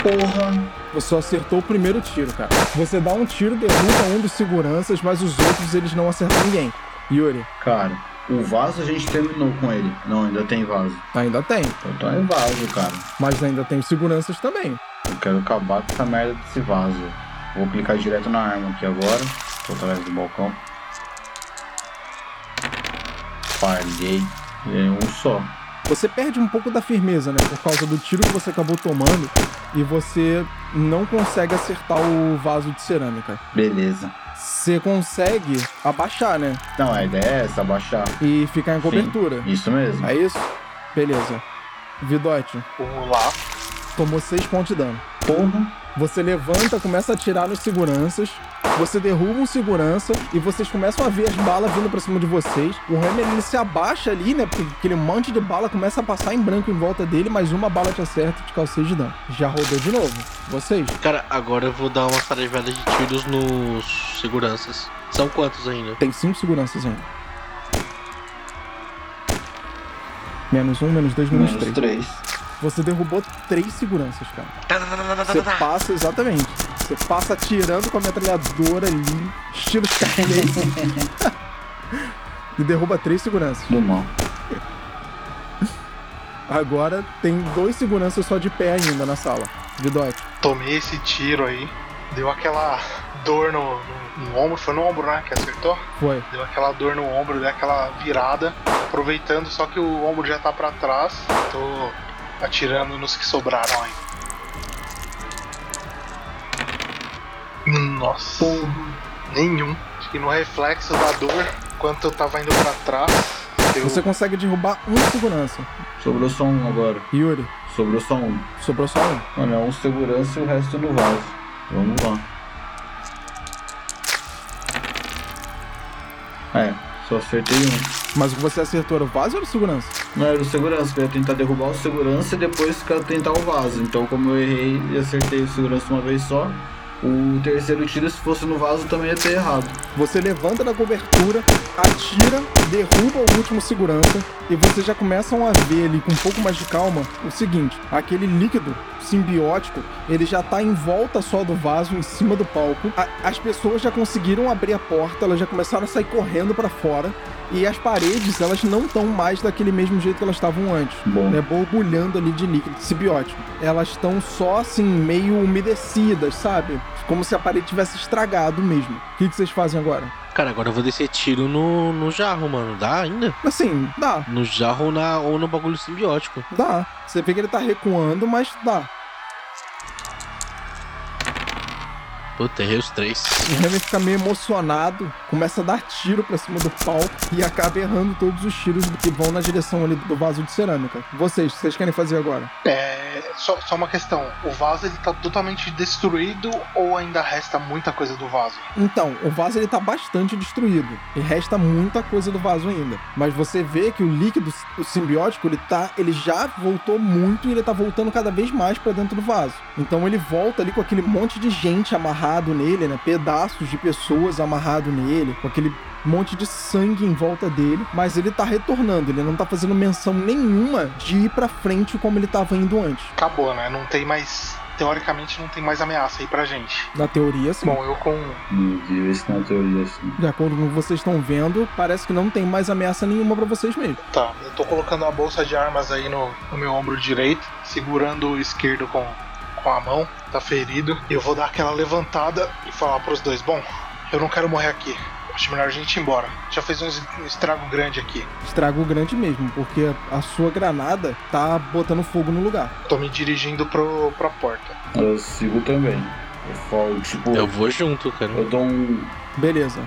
Porra. Você só acertou o primeiro tiro, cara. Você dá um tiro, derruba um dos seguranças, mas os outros eles não acertam ninguém. Yuri, Cara, o vaso a gente terminou com ele. Não, ainda tem vaso. ainda tem, Então é vaso, cara. mas ainda tem seguranças também. Eu quero acabar com essa merda desse vaso. Vou clicar direto na arma aqui agora. Tô atrás do balcão. Falhei. E é um só. Você perde um pouco da firmeza, né? Por causa do tiro que você acabou tomando e você não consegue acertar o vaso de cerâmica. Beleza. Você consegue abaixar, né? Não, a ideia é essa, abaixar. E ficar em cobertura. Isso mesmo. É isso? Beleza. Vidote, Vamos lá. tomou 6 pontos de dano. Porra. Você levanta, começa a atirar nos seguranças. Você derruba um segurança e vocês começam a ver as balas vindo pra cima de vocês. O Hammer ele se abaixa ali, né? Porque aquele monte de bala começa a passar em branco em volta dele, mas uma bala te acerta e te 6 de dano. Já rodou de novo. Vocês? Cara, agora eu vou dar uma tarefada de tiros nos seguranças. São quantos ainda? Tem 5 seguranças ainda. Menos um, menos dois, menos, Menos três. três. Você derrubou três seguranças, cara. Tá, tá, tá, tá, tá, Você passa, exatamente. Você passa atirando com a metralhadora ali, estilo Scarface. e derruba três seguranças. Do mal. Agora tem dois seguranças só de pé ainda na sala. Vidote. Tomei esse tiro aí. Deu aquela dor no, no, no ombro. Foi no ombro, né? Que acertou? Foi. Deu aquela dor no ombro, deu aquela virada. Aproveitando, só que o ombro já tá pra trás. Tô atirando nos que sobraram aí. Nossa. Nenhum. Acho que no reflexo da dor, enquanto eu tava indo pra trás, eu. Você consegue derrubar um segurança. Sobrou só um agora. Yuri, Sobrou só um. sobrou só um. Mano, é um segurança e o resto no vaso. Vamos lá. É, só acertei um. Mas você acertou era o vaso ou era o segurança? Não era o segurança, que eu ia tentar derrubar o segurança e depois tentar o vaso. Então, como eu errei e acertei o segurança uma vez só, o terceiro tiro, se fosse no vaso, também ia ter errado. Você levanta da cobertura, atira, derruba o último segurança e vocês já começam a ver ali com um pouco mais de calma o seguinte: aquele líquido simbiótico ele já tá em volta só do vaso, em cima do palco. A- as pessoas já conseguiram abrir a porta, elas já começaram a sair correndo pra fora e as paredes elas não estão mais daquele mesmo jeito que elas estavam antes. Bom. né, borbulhando ali de líquido simbiótico. Elas estão só assim, meio umedecidas, sabe? Como se a parede tivesse estragado mesmo. O que, que vocês fazem agora? Cara, agora eu vou descer tiro no, no jarro, mano. Dá ainda? Assim, dá, No jarro ou, na, ou no bagulho simbiótico. dá. Você vê que ele tá recuando, mas dá. Puta, errei os três. O Remy fica meio emocionado, começa a dar tiro pra cima do palco e acaba errando todos os tiros que vão na direção ali do vaso de cerâmica. Vocês, o que vocês querem fazer agora? É. Só, só uma questão. O vaso ele tá totalmente destruído ou ainda resta muita coisa do vaso? Então, o vaso ele tá bastante destruído e resta muita coisa do vaso ainda. Mas você vê que o líquido o simbiótico, ele tá, ele já voltou muito e ele tá voltando cada vez mais pra dentro do vaso. Então ele volta ali com aquele monte de gente amarrado nele, né? Pedaços de pessoas amarrado nele, com aquele monte de sangue em volta dele, mas ele tá retornando, ele não tá fazendo menção nenhuma de ir pra frente como ele tava indo antes. Acabou, né? Não tem mais. Teoricamente não tem mais ameaça aí pra gente. Na teoria, sim. Bom, eu com. Meu Deus, isso na teoria assim. De acordo com o que vocês estão vendo, parece que não tem mais ameaça nenhuma pra vocês mesmo. Tá, eu tô colocando a bolsa de armas aí no, no meu ombro direito, segurando o esquerdo com, com a mão, tá ferido. E eu vou dar aquela levantada e falar pros dois: Bom, eu não quero morrer aqui. Acho melhor a gente ir embora. Já fez um es- estrago grande aqui. estrago grande mesmo, porque a sua granada tá botando fogo no lugar. Tô me dirigindo pro, pra porta. Eu sigo também. Eu falo, tipo, Eu vou junto, cara. eu dou um. Beleza,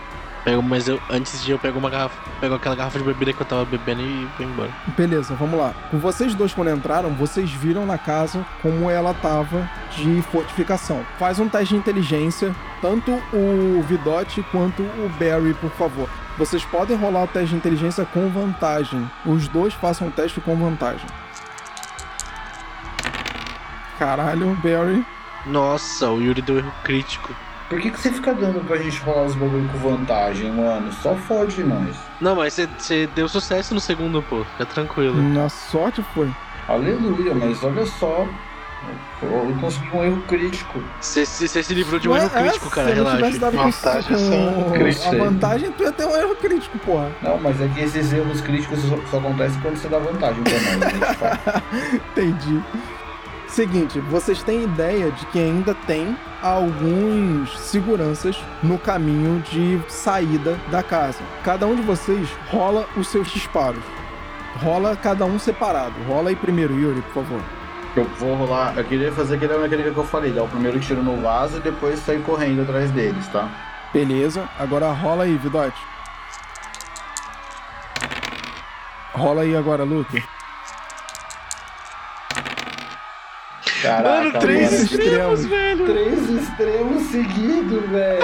Pego, mas eu, antes de eu pego uma garrafa, pego aquela garrafa de bebida que eu tava bebendo e vou embora. beleza, vamos lá. Com vocês dois quando entraram, vocês viram na casa como ela tava de fortificação. Faz um teste de inteligência, tanto o Vidote quanto o Barry, por favor. Vocês podem rolar o teste de inteligência com vantagem. Os dois façam o teste com vantagem. Caralho, Barry. Nossa, o Yuri deu erro crítico. Por que, que você fica dando pra gente rolar os bagulho com vantagem, mano? Só fode nós. Não, mas você- deu sucesso no segundo, pô. Fica tranquilo. Na sorte foi. Aleluia, mas olha só. Eu consegui um erro crítico. Você se livrou de um Ué, erro crítico, é, cara, se relaxa. tivesse dado Vantagem, com crítico a vantagem, tu ia ter um erro crítico, porra. Não, mas é que esses erros críticos só, só acontecem quando você dá vantagem pra nós. Fala. Entendi. Seguinte, vocês têm ideia de que ainda tem alguns seguranças no caminho de saída da casa. Cada um de vocês rola os seus disparos. Rola cada um separado. Rola aí primeiro, Yuri, por favor. Eu vou rolar. Eu queria fazer aquela mecânica que eu falei, dar o primeiro tiro no vaso e depois sair correndo atrás deles, tá? Beleza, agora rola aí, Vidote. Rola aí agora, Luke. Caraca, Mano, três mano. extremos, velho. Três extremos seguidos, velho.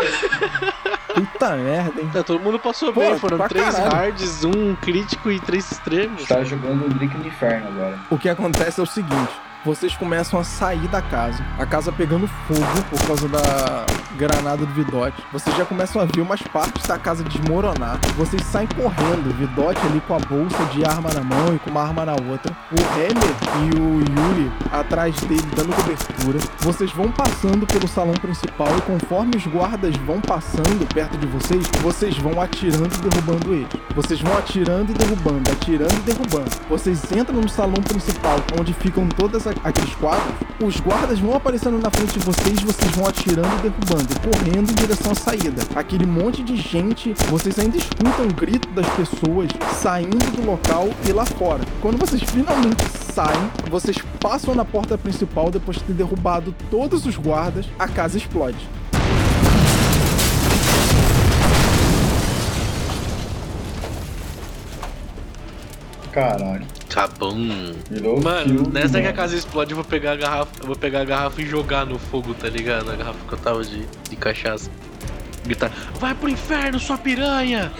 Puta merda, hein? Tá, todo mundo passou Pô, bem, foram três caralho. hards, um crítico e três extremos. Tá jogando um drink no inferno agora. O que acontece é o seguinte: vocês começam a sair da casa, a casa pegando fogo por causa da granada do Vidote. Vocês já começam a ver umas partes da casa desmoronar. Vocês saem correndo, Vidote ali com a bolsa de arma na mão e com uma arma na outra. O Hemer e o Yuri atrás dele dando cobertura. Vocês vão passando pelo salão principal e conforme os guardas vão passando perto de vocês, vocês vão atirando e derrubando eles. Vocês vão atirando e derrubando, atirando e derrubando. Vocês entram no salão principal, onde ficam todos a- aqueles quadros. Os guardas vão aparecendo na frente de vocês, vocês vão atirando e derrubando, correndo em direção à saída. Aquele monte de gente, vocês ainda escutam o grito das pessoas saindo do local e lá fora. Quando vocês finalmente saem, vocês passam na porta principal depois de ter derrubado todos os guardas, a casa explode. Caralho. Tá bom. Virou Mano, filme, nessa que a mano. casa explode, eu vou pegar a garrafa. Eu vou pegar a garrafa e jogar no fogo, tá ligado? A garrafa que eu tava de, de cachaça. Gritar, vai pro inferno, sua piranha!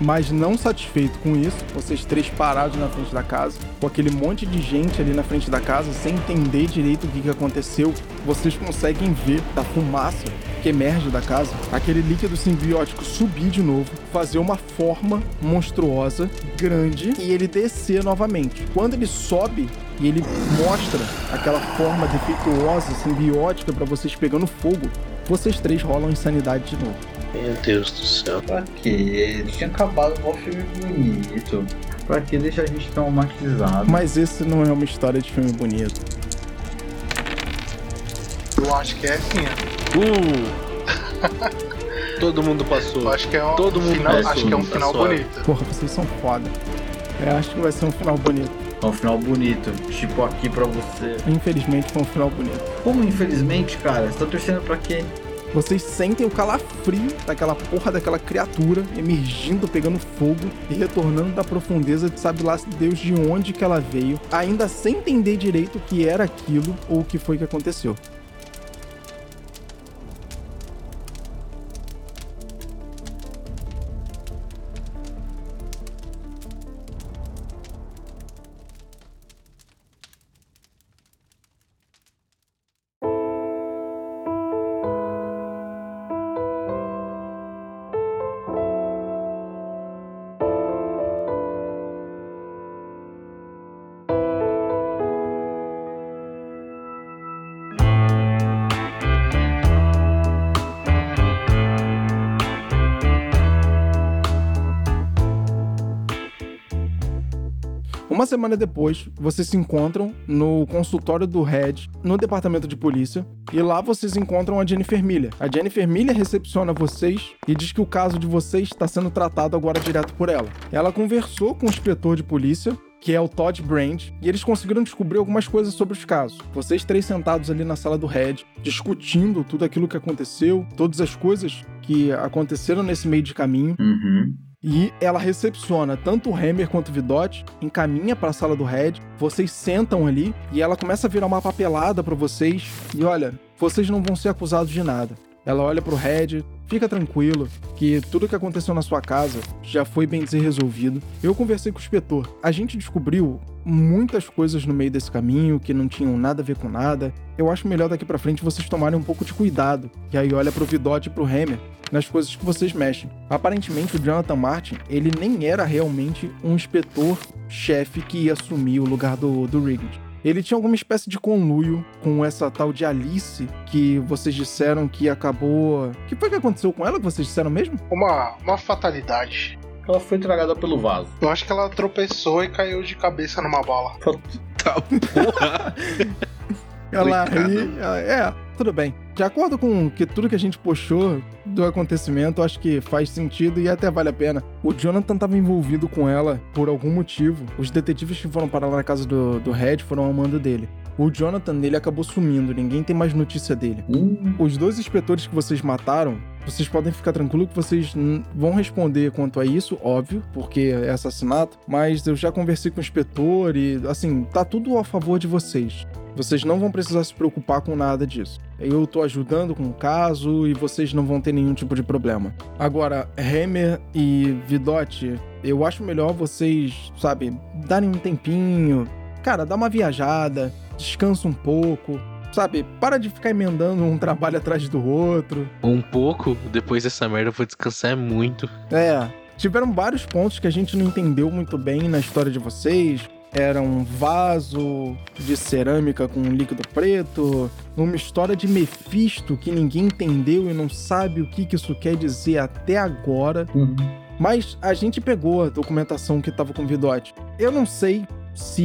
Mas não satisfeito com isso, vocês três parados na frente da casa, com aquele monte de gente ali na frente da casa, sem entender direito o que, que aconteceu, vocês conseguem ver da fumaça que emerge da casa, aquele líquido simbiótico subir de novo, fazer uma forma monstruosa, grande, e ele descer novamente. Quando ele sobe e ele mostra aquela forma defeituosa, simbiótica para vocês pegando fogo, vocês três rolam insanidade de novo. Meu Deus do céu. Pra quê? Tinha acabado um filme bonito. Pra que deixar a gente traumatizado? Mas esse não é uma história de filme bonito. Eu acho que é sim. Uh! Todo mundo passou. Eu acho que é um Todo mundo final, passou, acho que é um tá final bonito. Porra, vocês são foda. Eu acho que vai ser um final bonito. É um final bonito. Tipo aqui pra você. Infelizmente foi um final bonito. Como infelizmente, cara? Você tá torcendo pra quê? Vocês sentem o calafrio daquela porra daquela criatura emergindo, pegando fogo e retornando da profundeza de sabe lá Deus de onde que ela veio, ainda sem entender direito o que era aquilo ou o que foi que aconteceu. Semana depois, vocês se encontram no consultório do Red, no departamento de polícia, e lá vocês encontram a Jennifer Miller. A Jennifer Miller recepciona vocês e diz que o caso de vocês está sendo tratado agora direto por ela. Ela conversou com o inspetor de polícia, que é o Todd Brand, e eles conseguiram descobrir algumas coisas sobre os casos. Vocês três sentados ali na sala do Red, discutindo tudo aquilo que aconteceu, todas as coisas que aconteceram nesse meio de caminho. Uhum. E ela recepciona tanto o Hammer quanto o Vidot, encaminha para a sala do Red. Vocês sentam ali e ela começa a virar uma papelada para vocês. E olha, vocês não vão ser acusados de nada. Ela olha pro Red, fica tranquilo, que tudo que aconteceu na sua casa já foi bem dizer resolvido. Eu conversei com o inspetor. A gente descobriu muitas coisas no meio desse caminho que não tinham nada a ver com nada. Eu acho melhor daqui pra frente vocês tomarem um pouco de cuidado. E aí olha pro Vidot e pro Hammer nas coisas que vocês mexem. Aparentemente o Jonathan Martin, ele nem era realmente um inspetor-chefe que ia assumir o lugar do, do Riggins. Ele tinha alguma espécie de conluio com essa tal de Alice que vocês disseram que acabou. O que foi que aconteceu com ela que vocês disseram mesmo? Uma, uma fatalidade. Ela foi tragada pelo vaso. Eu acho que ela tropeçou e caiu de cabeça numa bola. Tá porra. Ela ri. ela- é, tudo bem. De acordo com que tudo que a gente puxou do acontecimento, acho que faz sentido e até vale a pena. O Jonathan estava envolvido com ela por algum motivo. Os detetives que foram parar lá na casa do, do Red foram ao mando dele. O Jonathan, ele acabou sumindo, ninguém tem mais notícia dele. Hum, Os dois inspeitores que vocês mataram, vocês podem ficar tranquilos que vocês vão responder quanto a isso, óbvio, porque é assassinato, mas eu já conversei com o inspetor e, assim, tá tudo a favor de vocês. Vocês não vão precisar se preocupar com nada disso. Eu tô ajudando com o caso e vocês não vão ter nenhum tipo de problema. Agora, Hemer e Vidote, eu acho melhor vocês, sabe, darem um tempinho. Cara, dá uma viajada, descansa um pouco, sabe? Para de ficar emendando um trabalho atrás do outro. Um pouco, depois dessa merda eu vou descansar muito. É, tiveram vários pontos que a gente não entendeu muito bem na história de vocês. Era um vaso de cerâmica com líquido preto, uma história de Mephisto que ninguém entendeu e não sabe o que que isso quer dizer até agora. uhum. Mas a gente pegou a documentação que tava com o Vidote. Eu não sei se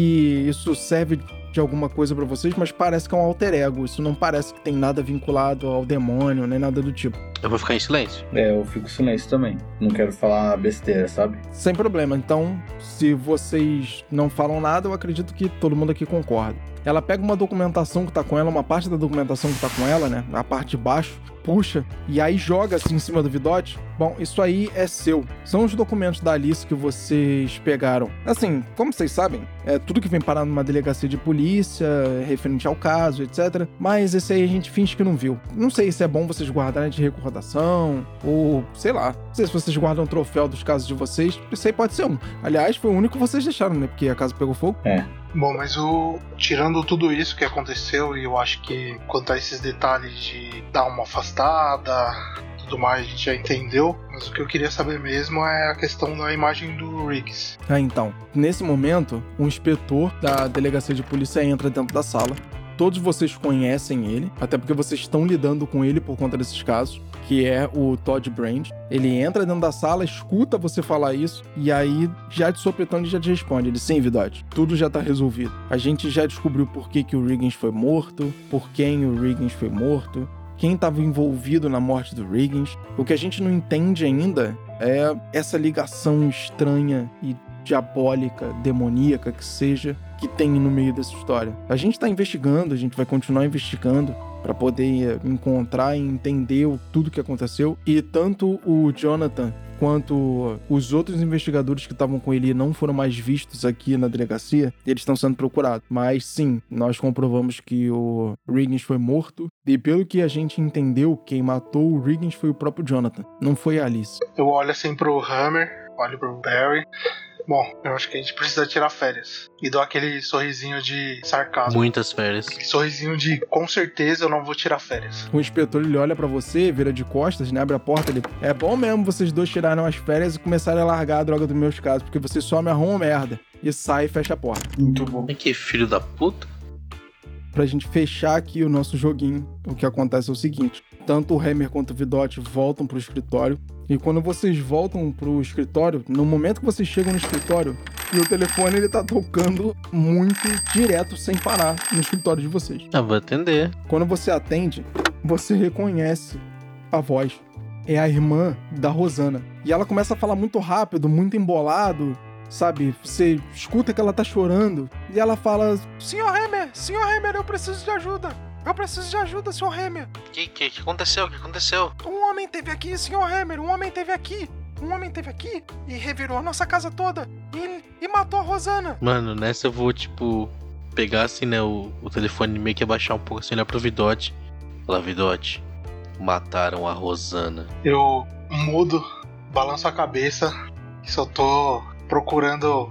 isso serve de alguma coisa pra vocês, mas parece que é um alter ego. Isso não parece que tem nada vinculado ao demônio, nem nada do tipo. Eu vou ficar em silêncio. É, eu fico silêncio também. Não quero falar besteira, sabe? Sem problema. Então, se vocês não falam nada, eu acredito que todo mundo aqui concorda. Ela pega uma documentação que tá com ela, uma parte da documentação que tá com ela, né? A parte de baixo, puxa, e aí joga assim em cima do Vidote. Bom, isso aí é seu. São os documentos da Alice que vocês pegaram. Assim, como vocês sabem, é tudo que vem parar numa delegacia de polícia, referente ao caso, etc. Mas esse aí a gente finge que não viu. Não sei se é bom vocês guardarem de recordação, ou sei lá. Não sei se vocês guardam o troféu dos casos de vocês. Isso aí pode ser um. Aliás, foi o único que vocês deixaram, né? Porque a casa pegou fogo. Bom, mas o tirando tudo isso que aconteceu, e eu acho que quanto a esses detalhes de dar uma afastada, tudo mais, a gente já entendeu. Mas o que eu queria saber mesmo é a questão da imagem do Riggs. Ah, então. Nesse momento, um inspetor da delegacia de polícia entra dentro da sala. Todos vocês conhecem ele, até porque vocês estão lidando com ele por conta desses casos, que é o Todd Brand. Ele entra dentro da sala, escuta você falar isso, e aí, já de sopetão, ele já te responde. Ele, sim, Vidote, tudo já tá resolvido. A gente já descobriu por que, que o Riggins foi morto, por quem o Riggins foi morto, quem estava envolvido na morte do Riggins. O que a gente não entende ainda é essa ligação estranha e diabólica, demoníaca que seja, que tem no meio dessa história. A gente tá investigando, a gente vai continuar investigando para poder eh, encontrar e entender o- tudo que aconteceu. E tanto o Jonathan quanto os outros investigadores que estavam com ele não foram mais vistos aqui na delegacia, eles estão sendo procurados. Mas sim, nós comprovamos que o Riggins foi morto. E pelo que a gente entendeu, quem matou o Riggins foi o próprio Jonathan, não foi a Alice. Eu olho assim pro Hammer, olho pro Barry. Bom, eu acho que a gente precisa tirar férias. E dou aquele sorrisinho de sarcasmo. Muitas férias. Aquele sorrisinho de com certeza eu não vou tirar férias. O inspetor ele olha pra você, vira de costas, né? Abre a porta, ele. É bom mesmo vocês dois tirarem as férias e começarem a largar a droga dos meus casos, porque vocês só me arrumam merda. E sai e fecha a porta. Muito bom. É que filho da puta. Pra gente fechar aqui o nosso joguinho, o que acontece é o seguinte: tanto o Hammer quanto o Vidote voltam pro escritório. E quando vocês voltam pro escritório, no momento que vocês chegam no escritório, e o telefone ele tá tocando muito direto, sem parar, no escritório de vocês. Ah, vou atender. Quando você atende, você reconhece a voz. É a irmã da Rosana. E ela começa a falar muito rápido, muito embolado, sabe? Você escuta que ela tá chorando. E ela fala: Senhor Hammer, senhor Hammer, eu preciso de ajuda. Eu preciso de ajuda, senhor Hammer. O que, que, que aconteceu? O que aconteceu? Um homem teve aqui, senhor Hammer, um homem teve aqui. Um homem teve aqui e revirou a nossa casa toda. E, e matou a Rosana. Mano, nessa eu vou, tipo, pegar assim, né, o, o telefone meio que abaixar um pouco assim, olhar pro Vidote. Falar, Vidote, mataram a Rosana. Eu mudo, balanço a cabeça, só tô procurando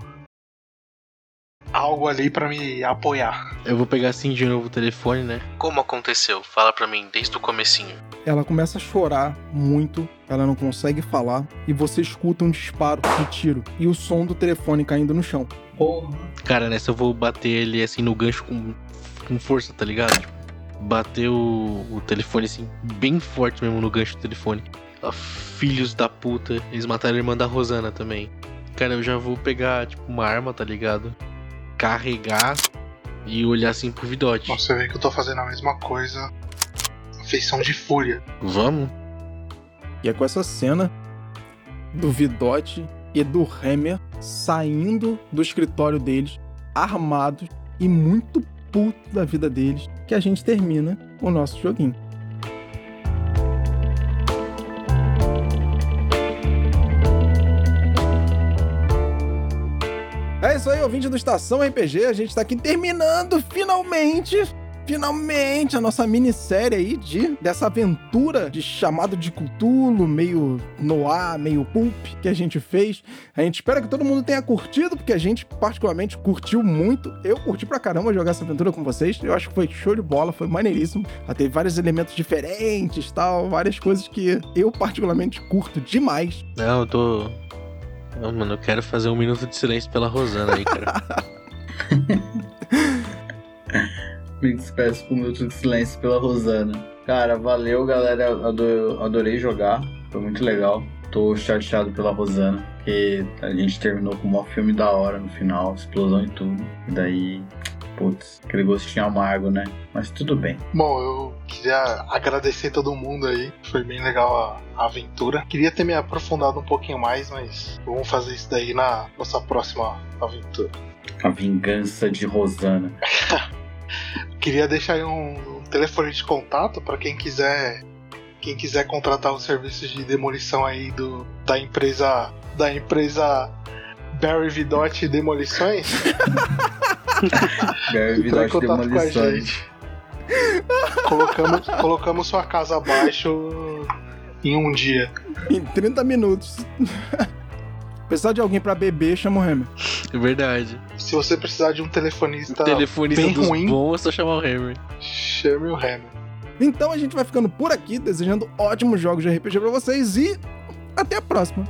algo ali pra me apoiar. Eu vou pegar assim de novo o telefone, né? Como aconteceu? Fala pra mim, desde o comecinho. Ela começa a chorar muito, ela não consegue falar, e você escuta um disparo de tiro e o som do telefone caindo no chão. Porra. Cara, nessa eu vou bater ele assim no gancho com, com força, tá ligado? Bater o, o telefone assim, bem forte mesmo no gancho do telefone. Ah, filhos da puta, eles mataram a irmã da Rosana também. Cara, eu já vou pegar, tipo, uma arma, tá ligado? Carregar e olhar assim pro Vidote. Nossa, você vê que eu tô fazendo a mesma coisa. Feição de fúria. Vamos? E é com essa cena do Vidote e do Hammer saindo do escritório deles, armados e muito puto da vida deles, que a gente termina o nosso joguinho. É isso aí, ouvinte do Estação RPG. A gente tá aqui terminando finalmente finalmente a nossa minissérie aí de dessa aventura de chamado de Cthulhu, meio noir, meio pulp que a gente fez. A gente espera que todo mundo tenha curtido, porque a gente particularmente curtiu muito. Eu curti pra caramba jogar essa aventura com vocês. Eu acho que foi show de bola, foi maneiríssimo. Ela teve vários elementos diferentes, tal, várias coisas que eu particularmente curto demais. Não, eu tô. Não, mano, eu quero fazer um minuto de silêncio pela Rosana aí, cara. Me despeço com um minuto de silêncio pela Rosana. Cara, valeu, galera. Adorei, jogar. Foi muito legal. Tô chateado pela Rosana, porque a gente terminou com um filme da hora no final, explosão e tudo. E daí, putz, aquele gostinho amargo, né? Mas tudo bem. Bom, eu queria agradecer todo mundo aí. Foi bem legal a, aventura. Queria ter me aprofundado um pouquinho mais, mas vamos fazer isso daí na nossa próxima aventura. A vingança de Rosana. Queria deixar aí um, um telefone de contato para quem quiser quem quiser contratar os serviços de demolição aí do da empresa da empresa Barry Vidotti Demolições. Em Vidotti contato com a Demolições. gente. Colocamos, colocamos sua casa abaixo em um dia. Em 30 minutos. Precisar de alguém pra beber, chama o Hammer. É verdade. Se você precisar de um telefonista Telefonista bem dos ruim, bons é só chamar o Henry. chame o Hammer. Então a gente vai ficando por aqui, desejando ótimos jogos de RPG pra vocês e até a próxima.